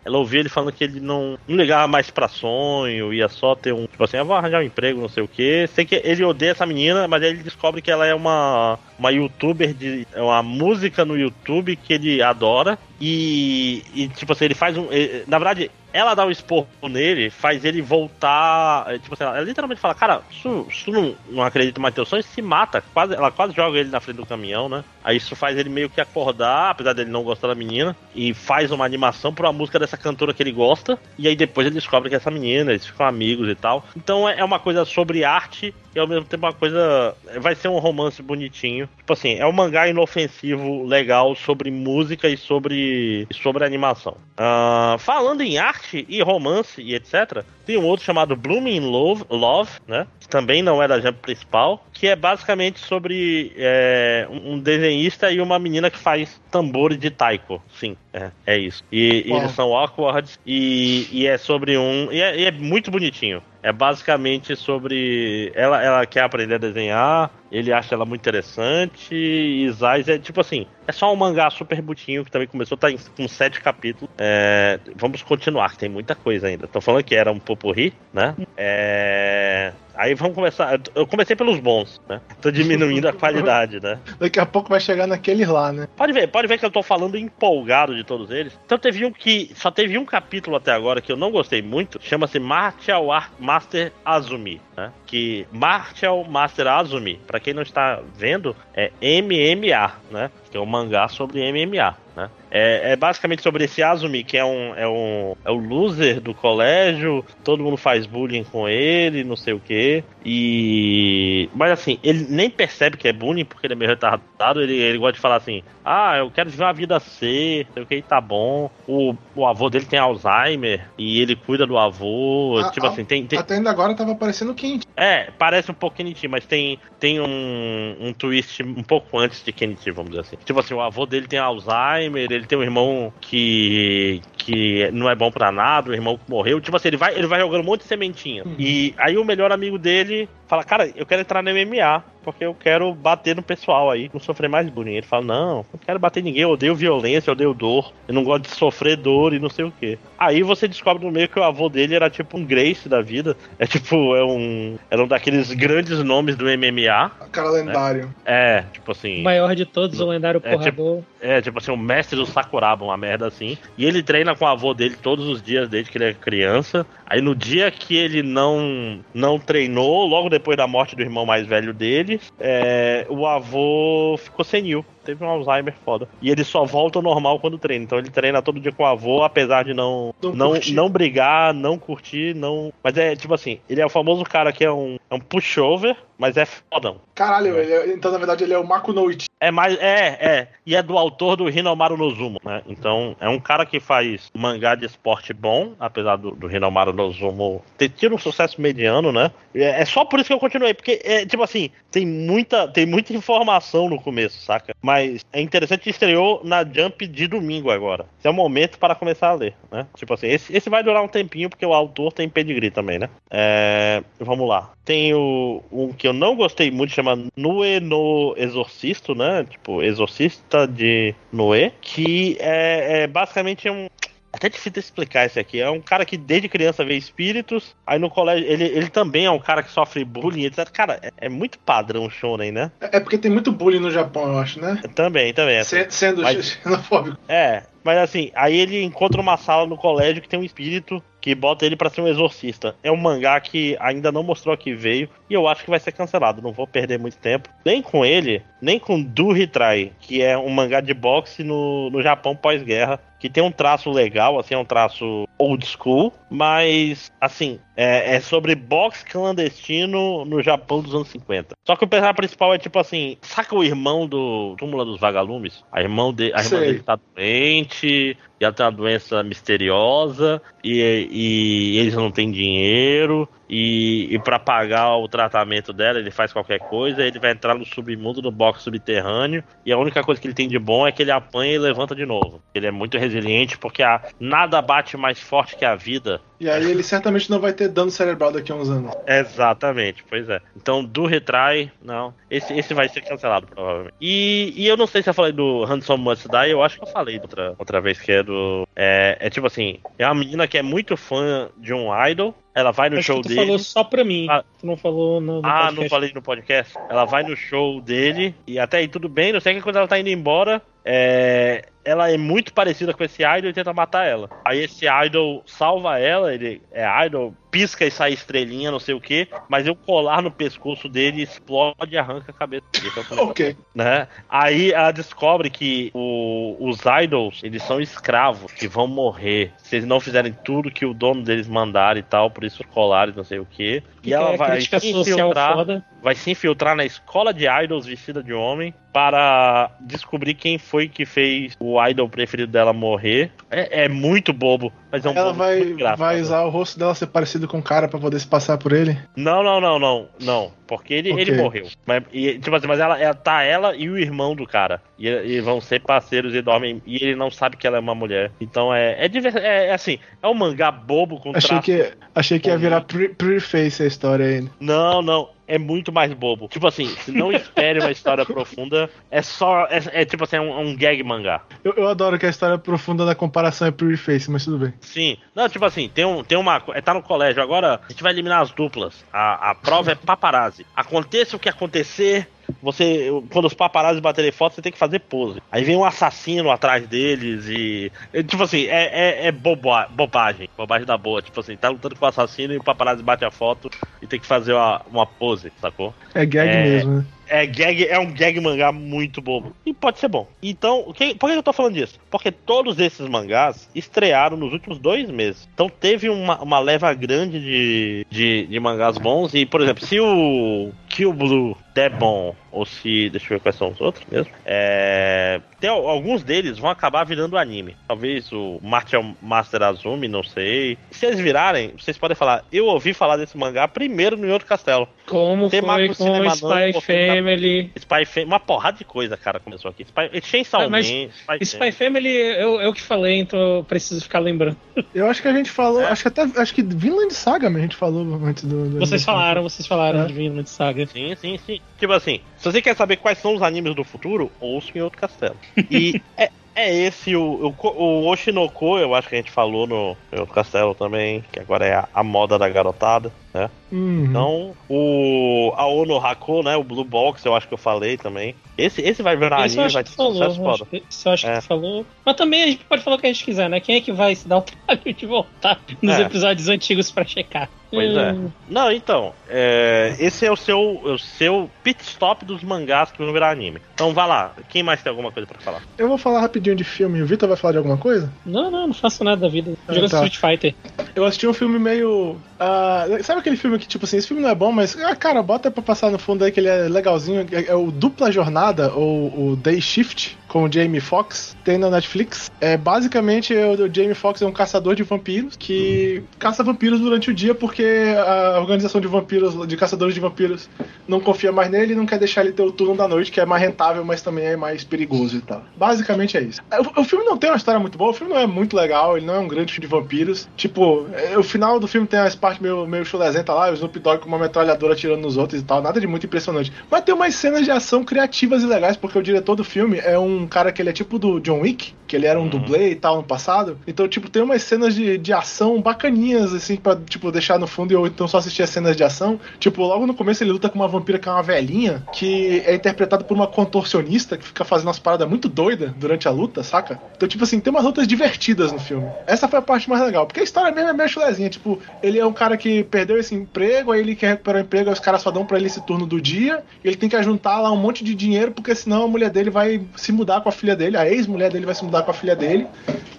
ela ouvia ele falando que ele não, não ligava mais pra sonho, ia só ter um. Tipo assim, eu vou arranjar um emprego, não sei o que. Sei que ele odeia essa menina, mas aí ele descobre que ela é uma, uma youtuber de. É uma música no YouTube que ele adora. E, e, tipo assim, ele faz um. Ele, na verdade, ela dá um esporro nele, faz ele voltar. É, tipo assim, ela literalmente fala, cara, se tu não, não acredita mais teu sonho, se mata. Quase, ela quase joga ele na frente do caminhão, né? Aí isso faz ele meio que acordar, apesar dele não gostar da menina, e faz uma animação pra uma música dessa cantora que ele gosta. E aí depois ele descobre que é essa menina, eles ficam amigos e tal. Então é, é uma coisa sobre arte e ao mesmo tempo uma coisa. Vai ser um romance bonitinho. Tipo assim, é um mangá inofensivo, legal, sobre música e sobre, sobre animação. Uh, falando em arte e romance e etc., tem um outro chamado Blooming Love, Love né? Que também não é da Jump principal, que é basicamente sobre é, um desenhista e uma menina que faz tambores de taiko. Sim, é, é isso. E, e eles são awkward e, e é sobre um. E é, e é muito bonitinho. É basicamente sobre. Ela, ela quer aprender a desenhar, ele acha ela muito interessante, e Zais é tipo assim: é só um mangá super bonitinho que também começou, tá em, com sete capítulos. É, vamos continuar, que tem muita coisa ainda. Tô falando que era um popurri, né? É, Aí vamos começar. Eu comecei pelos bons, né? Tô diminuindo a qualidade, né? Daqui a pouco vai chegar naqueles lá, né? Pode ver, pode ver que eu tô falando empolgado de todos eles. Então teve um que. Só teve um capítulo até agora que eu não gostei muito. Chama-se Martial Master Azumi, né? Que Martial Master Azumi, pra quem não está vendo, é MMA, né? Que é um mangá sobre MMA. Né? É, é, basicamente sobre esse Azumi, que é um, é um é o loser do colégio, todo mundo faz bullying com ele, não sei o que. E. Mas assim, ele nem percebe que é bullying porque ele é meio retardado, ele, ele gosta de falar assim: ah, eu quero viver uma vida C, sei o que, tá bom. O, o avô dele tem Alzheimer e ele cuida do avô. Ah, tipo ah, assim, tem, tem. Até ainda agora tava parecendo Kennedy. É, parece um pouco Kennedy, mas tem, tem um, um twist um pouco antes de Kennedy, vamos dizer assim. Tipo assim, o avô dele tem Alzheimer Alzheimer, ele tem um irmão que, que não é bom pra nada, o irmão que morreu. Tipo assim, ele vai, ele vai jogando um monte de sementinha. Uhum. E aí o melhor amigo dele fala, cara, eu quero entrar no MMA, porque eu quero bater no pessoal aí, não sofrer mais bullying. Ele fala, não, não quero bater ninguém, eu odeio violência, eu odeio dor, eu não gosto de sofrer dor e não sei o que. Aí você descobre no meio que o avô dele era tipo um Grace da vida. É tipo, é um. Era um daqueles grandes nomes do MMA. Cara lendário. Né? É, tipo assim. O maior de todos, o lendário é, porrador. Tipo, é, tipo assim, o mestre do Sakuraba, uma merda assim. E ele treina com o avô dele todos os dias desde que ele é criança. Aí no dia que ele não, não treinou, logo depois da morte do irmão mais velho dele, é, o avô ficou senil teve um Alzheimer foda. E ele só volta ao normal quando treina. Então ele treina todo dia com o avô, apesar de não não, não, não, brigar, não curtir, não. Mas é tipo assim, ele é o famoso cara que é um, é um pushover, mas é fodão. Caralho, é. então na verdade ele é o Makunoichi. É mais. É, é. E é do autor do Hinomaru Nozumo, né? Então é um cara que faz mangá de esporte bom, apesar do, do Hinomaru Nozumo ter tido um sucesso mediano, né? É, é, só por isso que eu continuei, porque é tipo assim, tem muita, tem muita informação no começo, saca? Mas é interessante que estreou na Jump de domingo agora. Esse é o momento para começar a ler, né? Tipo assim, esse, esse vai durar um tempinho, porque o autor tem pedigree também, né? É, vamos lá. Tem o, um que eu não gostei muito, chama Noé no Exorcisto, né? Tipo, Exorcista de Noé, que é, é basicamente um, até difícil explicar isso aqui. É um cara que desde criança vê espíritos. Aí no colégio, ele, ele também é um cara que sofre bullying, etc. Cara, é, é muito padrão shonen, né? É, é porque tem muito bullying no Japão, eu acho, né? Também, também. É. Sendo Mas, xenofóbico. É, mas assim, aí ele encontra uma sala no colégio que tem um espírito que bota ele para ser um exorcista. É um mangá que ainda não mostrou que veio e eu acho que vai ser cancelado. Não vou perder muito tempo. Nem com ele, nem com Do Retry, que é um mangá de boxe no, no Japão pós-guerra, que tem um traço legal, assim, é um traço old school, mas, assim, é, é, sobre boxe clandestino no Japão dos anos 50. Só que o personagem principal é tipo assim, saca o irmão do Túmula dos Vagalumes? A, irmão de, a irmã dele tá doente, e ela tem uma doença misteriosa e, e eles não têm dinheiro e, e para pagar o tratamento dela ele faz qualquer coisa ele vai entrar no submundo no box subterrâneo e a única coisa que ele tem de bom é que ele apanha e levanta de novo ele é muito resistente resiliente, porque a, nada bate mais forte que a vida. E aí ele certamente não vai ter dano cerebral daqui a uns anos. Exatamente, pois é. Então, do retry, não. Esse, esse vai ser cancelado, provavelmente. E, e eu não sei se eu falei do Handsome Must Die, eu acho que eu falei outra, outra vez, que é do. É, é tipo assim, é uma menina que é muito fã de um idol, ela vai no Acho show que tu dele. falou só pra mim. Ah. Tu não falou no, no Ah, podcast. não falei no podcast. Ela vai no show dele e até aí tudo bem, não sei que quando ela tá indo embora, é, ela é muito parecida com esse idol e tenta matar ela. Aí esse idol salva ela, ele é idol, pisca e sai estrelinha, não sei o que, mas eu colar no pescoço dele explode e arranca a cabeça dele. Então, Ok. né? Aí ela descobre que o- os idols, eles são escravos, que vão morrer se eles não fizerem tudo que o dono deles mandar e tal, por isso colares, não sei o que. E ela é vai se infiltrar, foda. vai se infiltrar na escola de idols vestida de homem para descobrir quem foi que fez o idol preferido dela morrer. É, é muito bobo, mas é um Ela vai, vai usar o rosto dela ser parecido com o cara pra poder se passar por ele. Não, não, não, não, não. Porque ele, Ok. ele morreu. Mas, e, tipo assim, mas ela, ela tá ela e o irmão do cara. E, e vão ser parceiros e dormem. E ele não sabe que ela é uma mulher. Então é. É, divers- é, é assim, é um mangá bobo com Achei traço. que, achei que ia virar pre- preface a história ainda. Não, não. É muito mais bobo. Tipo assim, se não espere uma história profunda, é só. É, é tipo assim, é um, é um gag mangá. Eu, eu adoro que a história profunda da comparação é preface, mas tudo bem. Sim. Não, tipo assim, tem, um, tem uma. É, tá no colégio. Agora a gente vai eliminar as duplas. A, a prova é paparazzi. Aconteça o que acontecer. Você, quando os paparazzi baterem foto, você tem que fazer pose. Aí vem um assassino atrás deles e. tipo assim, é, é, é boba- bobagem. Bobagem da boa. Tipo assim, tá lutando com o assassino e o paparazzi bate a foto e tem que fazer uma, uma pose, sacou? É gag É. mesmo, né? É, gag, é um gag mangá muito bobo. E pode ser bom. Então, que- por que eu tô falando disso? Porque todos esses mangás estrearam nos últimos dois meses. Então teve uma, uma leva grande de, de, de mangás bons. E, por exemplo, se o Kill Blue der bom, ou se. Deixa eu ver quais são os outros mesmo. É, tem, al- alguns deles vão acabar virando anime. Talvez o Martial Master Azumi, não sei. Se eles virarem, vocês podem falar. Eu ouvi falar desse mangá primeiro no Outro Castelo. Como Tem foi Marco com Cinema não, Spy tá- Family. Spy Family, uma porrada de coisa, cara, começou aqui. Spy, Chainsaw Ah, Man, Spy Spy Family, eu, eu que falei, então eu preciso ficar lembrando. Eu acho que a gente falou, É. acho que até, acho que Vinland Saga a gente falou antes do... do- Vocês falaram, vocês falaram É. de Vinland Saga. Sim, sim, sim. Tipo assim, se você quer saber quais são os animes do futuro, ouça em outro castelo. E é, é esse o, o, o Oshinoko, eu acho que a gente falou no em outro castelo também, que agora é a, a moda da garotada, né? Uhum. Então, o Aono Hako, né? O Blue Box, eu acho que eu falei também. Esse, esse vai virar anime, vai que ter falou. sucesso foda. Isso eu acho É. que tu falou. Mas também a gente pode falar o que a gente quiser, né? Quem é que vai se dar o trabalho de voltar nos É. episódios antigos pra checar? Pois é. Hum, Não, então, é, esse é o seu, o seu pit stop dos mangás que vão virar anime. Então vai lá, quem mais tem alguma coisa pra falar? Eu vou falar rapidinho de filme. O Vitor vai falar de alguma coisa? Não, não, não faço nada da vida. Ah, tá. Street Fighter. Eu assisti um filme meio. Ah, sabe aquele filme que, tipo assim, esse filme não é bom, mas, ah, cara, bota pra passar no fundo aí que ele é legalzinho. É, é o Dupla Jornada, ou o Day Shift, com o Jamie Foxx, tem na Netflix. É basicamente o, Jamie Foxx é um caçador de vampiros que caça vampiros durante o dia porque a organização de vampiros, de caçadores de vampiros, não confia mais nele e não quer deixar ele ter o turno da noite, que é mais rentável, mas também é mais perigoso e tal. Basicamente é isso. O, o filme não tem uma história muito boa, o filme não é muito legal, ele não é um grande filme de vampiros. Tipo, é, o final do filme tem as partes meio, meio chulezenta lá, o Snoop Dogg com uma metralhadora atirando nos outros e tal, nada de muito impressionante. Mas tem umas cenas de ação criativas e legais, porque o diretor do filme é um cara que ele é tipo do John Wick, que ele era um dublê e tal no passado. Então, tipo, tem umas cenas de, de ação bacaninhas, assim, pra, tipo, deixar no fundo e eu então só assistir as cenas de ação. Tipo, logo no começo ele luta com uma vampira que é uma velhinha, que é interpretada por uma contorcionista que fica fazendo umas paradas muito doidas durante a luta, saca? Então, tipo assim, tem umas lutas divertidas no filme. Essa foi a parte mais legal, porque a história mesmo é meio chulezinha. Tipo, ele é um cara que perdeu esse emprego, aí ele quer recuperar o emprego, aí os caras só dão pra ele esse turno do dia, e ele tem que juntar lá um monte de dinheiro, porque senão a mulher dele vai se mudar com a filha dele, a ex-mulher dele vai se mudar com a filha dele,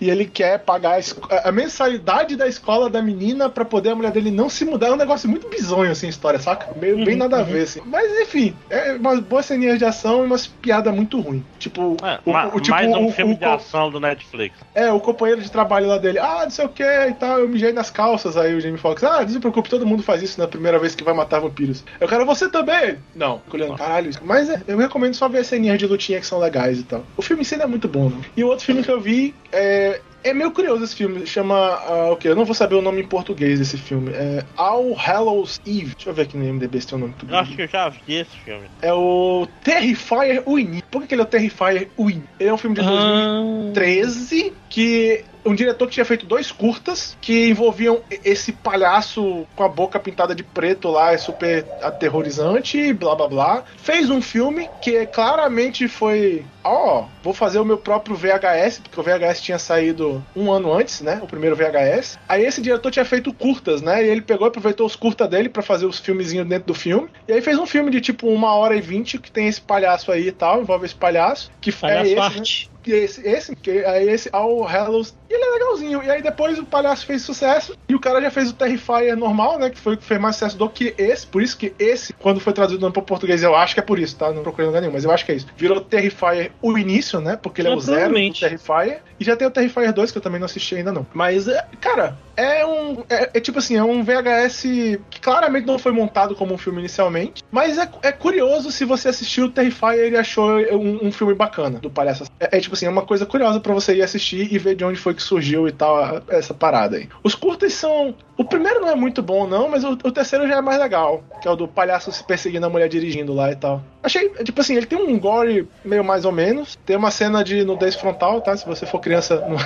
e ele quer pagar a, a mensalidade da escola da menina pra poder a mulher dele não se mudar. É um negócio muito bizonho, assim, a história, saca? Meio, bem nada a ver, assim. Mas, enfim, é umas boas ceninhas de ação e umas piadas muito ruins. Tipo, É, o, ma- o- tipo, mais um o- filme o- de ação do Netflix. é, o companheiro de trabalho lá dele, ah, não sei o que e tal, eu mijei nas calças. Aí o Jamie Foxx, ah, não se preocupe, todo mundo faz isso na primeira vez que vai matar vampiros. Eu quero você também. Não, olhando, caralho. Mas é, eu recomendo só ver as ceninhas de lutinha que são legais e tal. O filme em si é muito bom, não. E o outro filme que eu vi, é, É meio curioso esse filme. Chama. ah, o quê? Eu não vou saber o nome em português desse filme. É All Hallows Eve. Deixa eu ver aqui no IMDB se tem o nome. Eu acho que eu já vi esse filme. É o Terrifier Win. Por que, que ele é o Terrifier Win? Ele é um filme de 2013 que um diretor que tinha feito dois curtas que envolviam esse palhaço com a boca pintada de preto lá, é super aterrorizante, blá blá blá. Fez um filme que claramente foi. Ó, vou fazer o meu próprio VHS, porque o VHS tinha saído um ano antes, né? O primeiro VHS. Aí esse diretor tinha feito curtas, né? E ele pegou e aproveitou os curtas dele pra fazer os filmezinhos dentro do filme. E aí fez um filme de tipo uma hora e vinte que tem esse palhaço aí e tal, envolve esse palhaço. Que Palhaço é esse, né? arte. E esse, esse, que é esse All Hallows, e ele é legalzinho. E aí depois o palhaço fez sucesso, e o cara já fez o Terrifier normal, né? Que foi o que fez mais sucesso do que esse. Por isso que esse, quando foi traduzido para português, eu acho que é por isso, tá? Não procurei lugar nenhum, mas eu acho que é isso. Virou Terrifier o início, né? Porque ele é, É, o zero do. Terrifier. E já tem o Terrifier 2, que eu também não assisti ainda, não. Mas, é, cara, é um. É, é tipo assim, é um VHS que claramente não foi montado como um filme inicialmente. Mas é, é curioso se você assistiu o Terrifier e achou um, um filme bacana do palhaço. É, é tipo assim, é uma coisa curiosa pra você ir assistir e ver de onde foi que surgiu e tal essa parada aí. Os curtas são. O primeiro não é muito bom, não, mas o, o terceiro já é mais legal. Que é o do palhaço se perseguindo a mulher dirigindo lá e tal. Achei, tipo assim, ele tem um gore meio mais ou menos. Tem uma cena de nudez frontal, tá? Se você for criança, não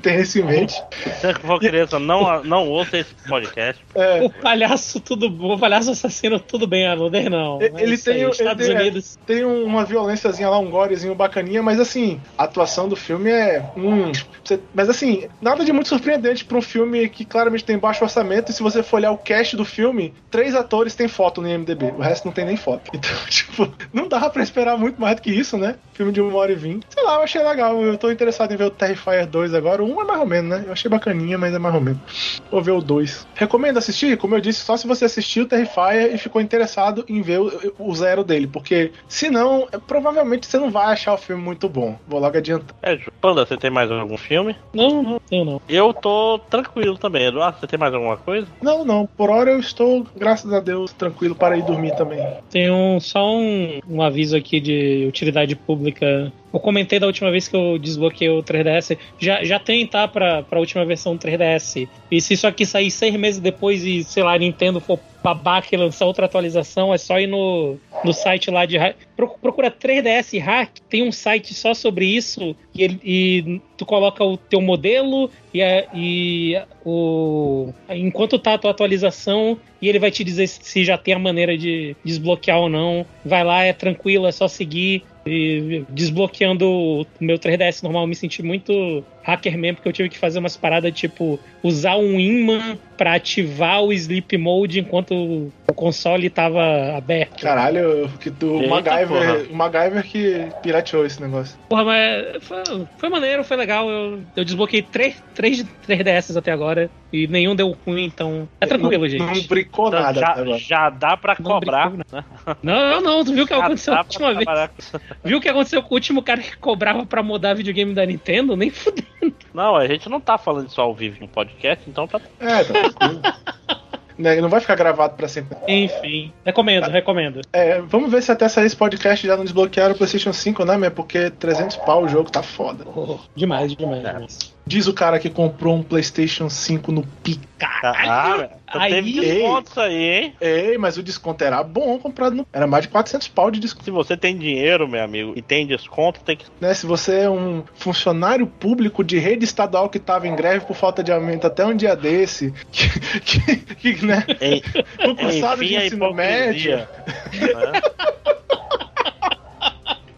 tem isso em mente. Se for criança, não, não ouça esse podcast. É, O palhaço tudo bom, o palhaço assassino tudo bem, a Luder não. Ele- É tem aí, Estados ele tem- Unidos. tem um- uma violênciazinha lá, um gorezinho bacaninha, mas assim, a atuação do filme é. Hum, você- mas assim, nada de muito surpreendente pra um filme que claramente tem baixo orçamento. E se você for olhar o cast do filme, três atores têm foto no IMDB, o resto não tem nem foto. Então, tipo, não dava pra esperar muito mais do que isso, né? Filme de uma hora e vinte. Sei lá, eu achei legal. Eu tô interessado em ver o Terrifier 2 agora. O 1 é mais ou menos, né? Eu achei bacaninha, mas é mais ou menos. Vou ver o 2. Recomendo assistir, como eu disse, só se você assistiu o Terrifier e ficou interessado em ver o, o zero dele. Porque, se não, é, provavelmente você não vai achar o filme muito bom. Vou logo adiantar. É, Ju, Panda, você tem mais algum filme? Não, não, tenho não. Eu tô tranquilo também. Eduardo, você tem mais alguma coisa? Não, não. Por hora eu estou, graças a Deus, tranquilo para ir dormir também. Tem um, só um, um aviso aqui de utilidade pública. Eu comentei da última vez que eu desbloqueei o 3DS. Já, já tem, tá? Pra, pra última versão do 3DS. E se isso aqui sair seis meses depois e, sei lá, a Nintendo for babaca e lançar outra atualização, é só ir no, no site lá de. Procura 3DS Hack. Tem um site só sobre isso. E, ele- e tu coloca o teu modelo e, a- e o. Enquanto tá a tua atualização, e ele vai te dizer se já tem a maneira de desbloquear ou não. Vai lá, é tranquilo, é só seguir. E desbloqueando o meu 3DS normal, eu me senti muito hacker mesmo, porque eu tive que fazer umas paradas tipo usar um imã pra ativar o sleep mode enquanto o console tava aberto. Caralho, que do Eita, MacGyver, porra. o MacGyver que pirateou esse negócio. Porra, mas foi, foi maneiro, foi legal. Eu, eu desbloqueei três, três 3DS até agora e nenhum deu ruim, então é tranquilo, não, gente. Não bricou Então, nada já, agora. já dá pra Não cobrar. brincou, né? Não, não, tu viu o que Já aconteceu a última vez? trabalhar Viu o que aconteceu com o último cara que cobrava pra mudar videogame da Nintendo? Nem fudeu. Não, a gente não tá falando isso ao vivo no podcast, então tá. É, tá tranquilo. Né, Não vai ficar gravado pra sempre. Enfim, recomendo, recomendo. É, vamos ver se até sair esse podcast já não desbloquearam o PlayStation 5, né, meu? Porque 300 pau o jogo tá foda. Oh, demais, demais, É. demais. Diz o cara que comprou um PlayStation 5 no PIC. Ah, então aí- teve desconto isso aí, hein? Ei, mas o desconto era bom comprado no. Era mais de 400 pau de desconto. Se você tem dinheiro, meu amigo, e tem desconto, tem que. Né? Se você é um funcionário público de rede estadual que tava em greve por falta de aumento até um dia desse, que, que, que, né? Em- Concursado de Enfim, a ensino médio. Né?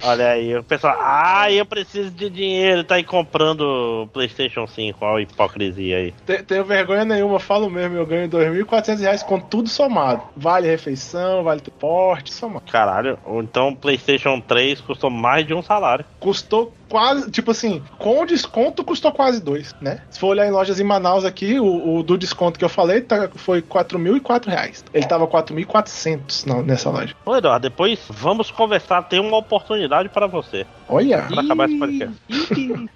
Olha aí, o pessoal, ah, eu preciso de dinheiro, tá aí comprando PlayStation 5, olha a hipocrisia aí. Te- Tenho vergonha nenhuma, falo mesmo, eu ganho 2.400 reais com tudo somado. Vale refeição, vale transporte, somado. Caralho, então o PlayStation 3 custou mais de um salário. Custou quase, tipo assim, com o desconto custou quase dois, né? Se for olhar em lojas em Manaus aqui, o, o do desconto que eu falei tá, foi 4.004 reais. Ele tava 4.400 não, nessa loja. Ô Eduardo, depois vamos conversar, tem uma oportunidade novidade para você. Olha! Para acabar esse podcast.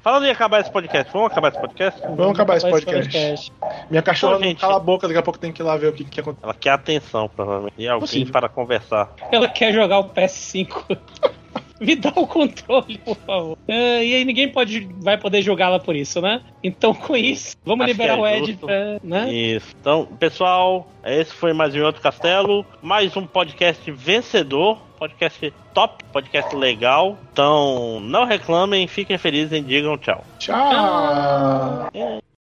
Falando em acabar esse podcast, vamos acabar esse podcast? Vamos, vamos acabar, acabar, esse podcast. podcast. Minha cachorra Pô, gente, cala a boca, daqui a pouco tem que ir lá ver o que, que aconteceu. Ela quer atenção, provavelmente. E alguém Possível. para conversar. Ela quer jogar o PS5. Me dá o controle, por favor. Uh, e aí ninguém pode, vai poder julgá-la por isso, né? Então, com isso, vamos Acho liberar é o Ed, pra, né? né? Isso. Então, pessoal, esse foi mais um outro castelo, mais um podcast vencedor podcast top, podcast legal. Então, não reclamem, fiquem felizes e digam tchau. Tchau! tchau. É.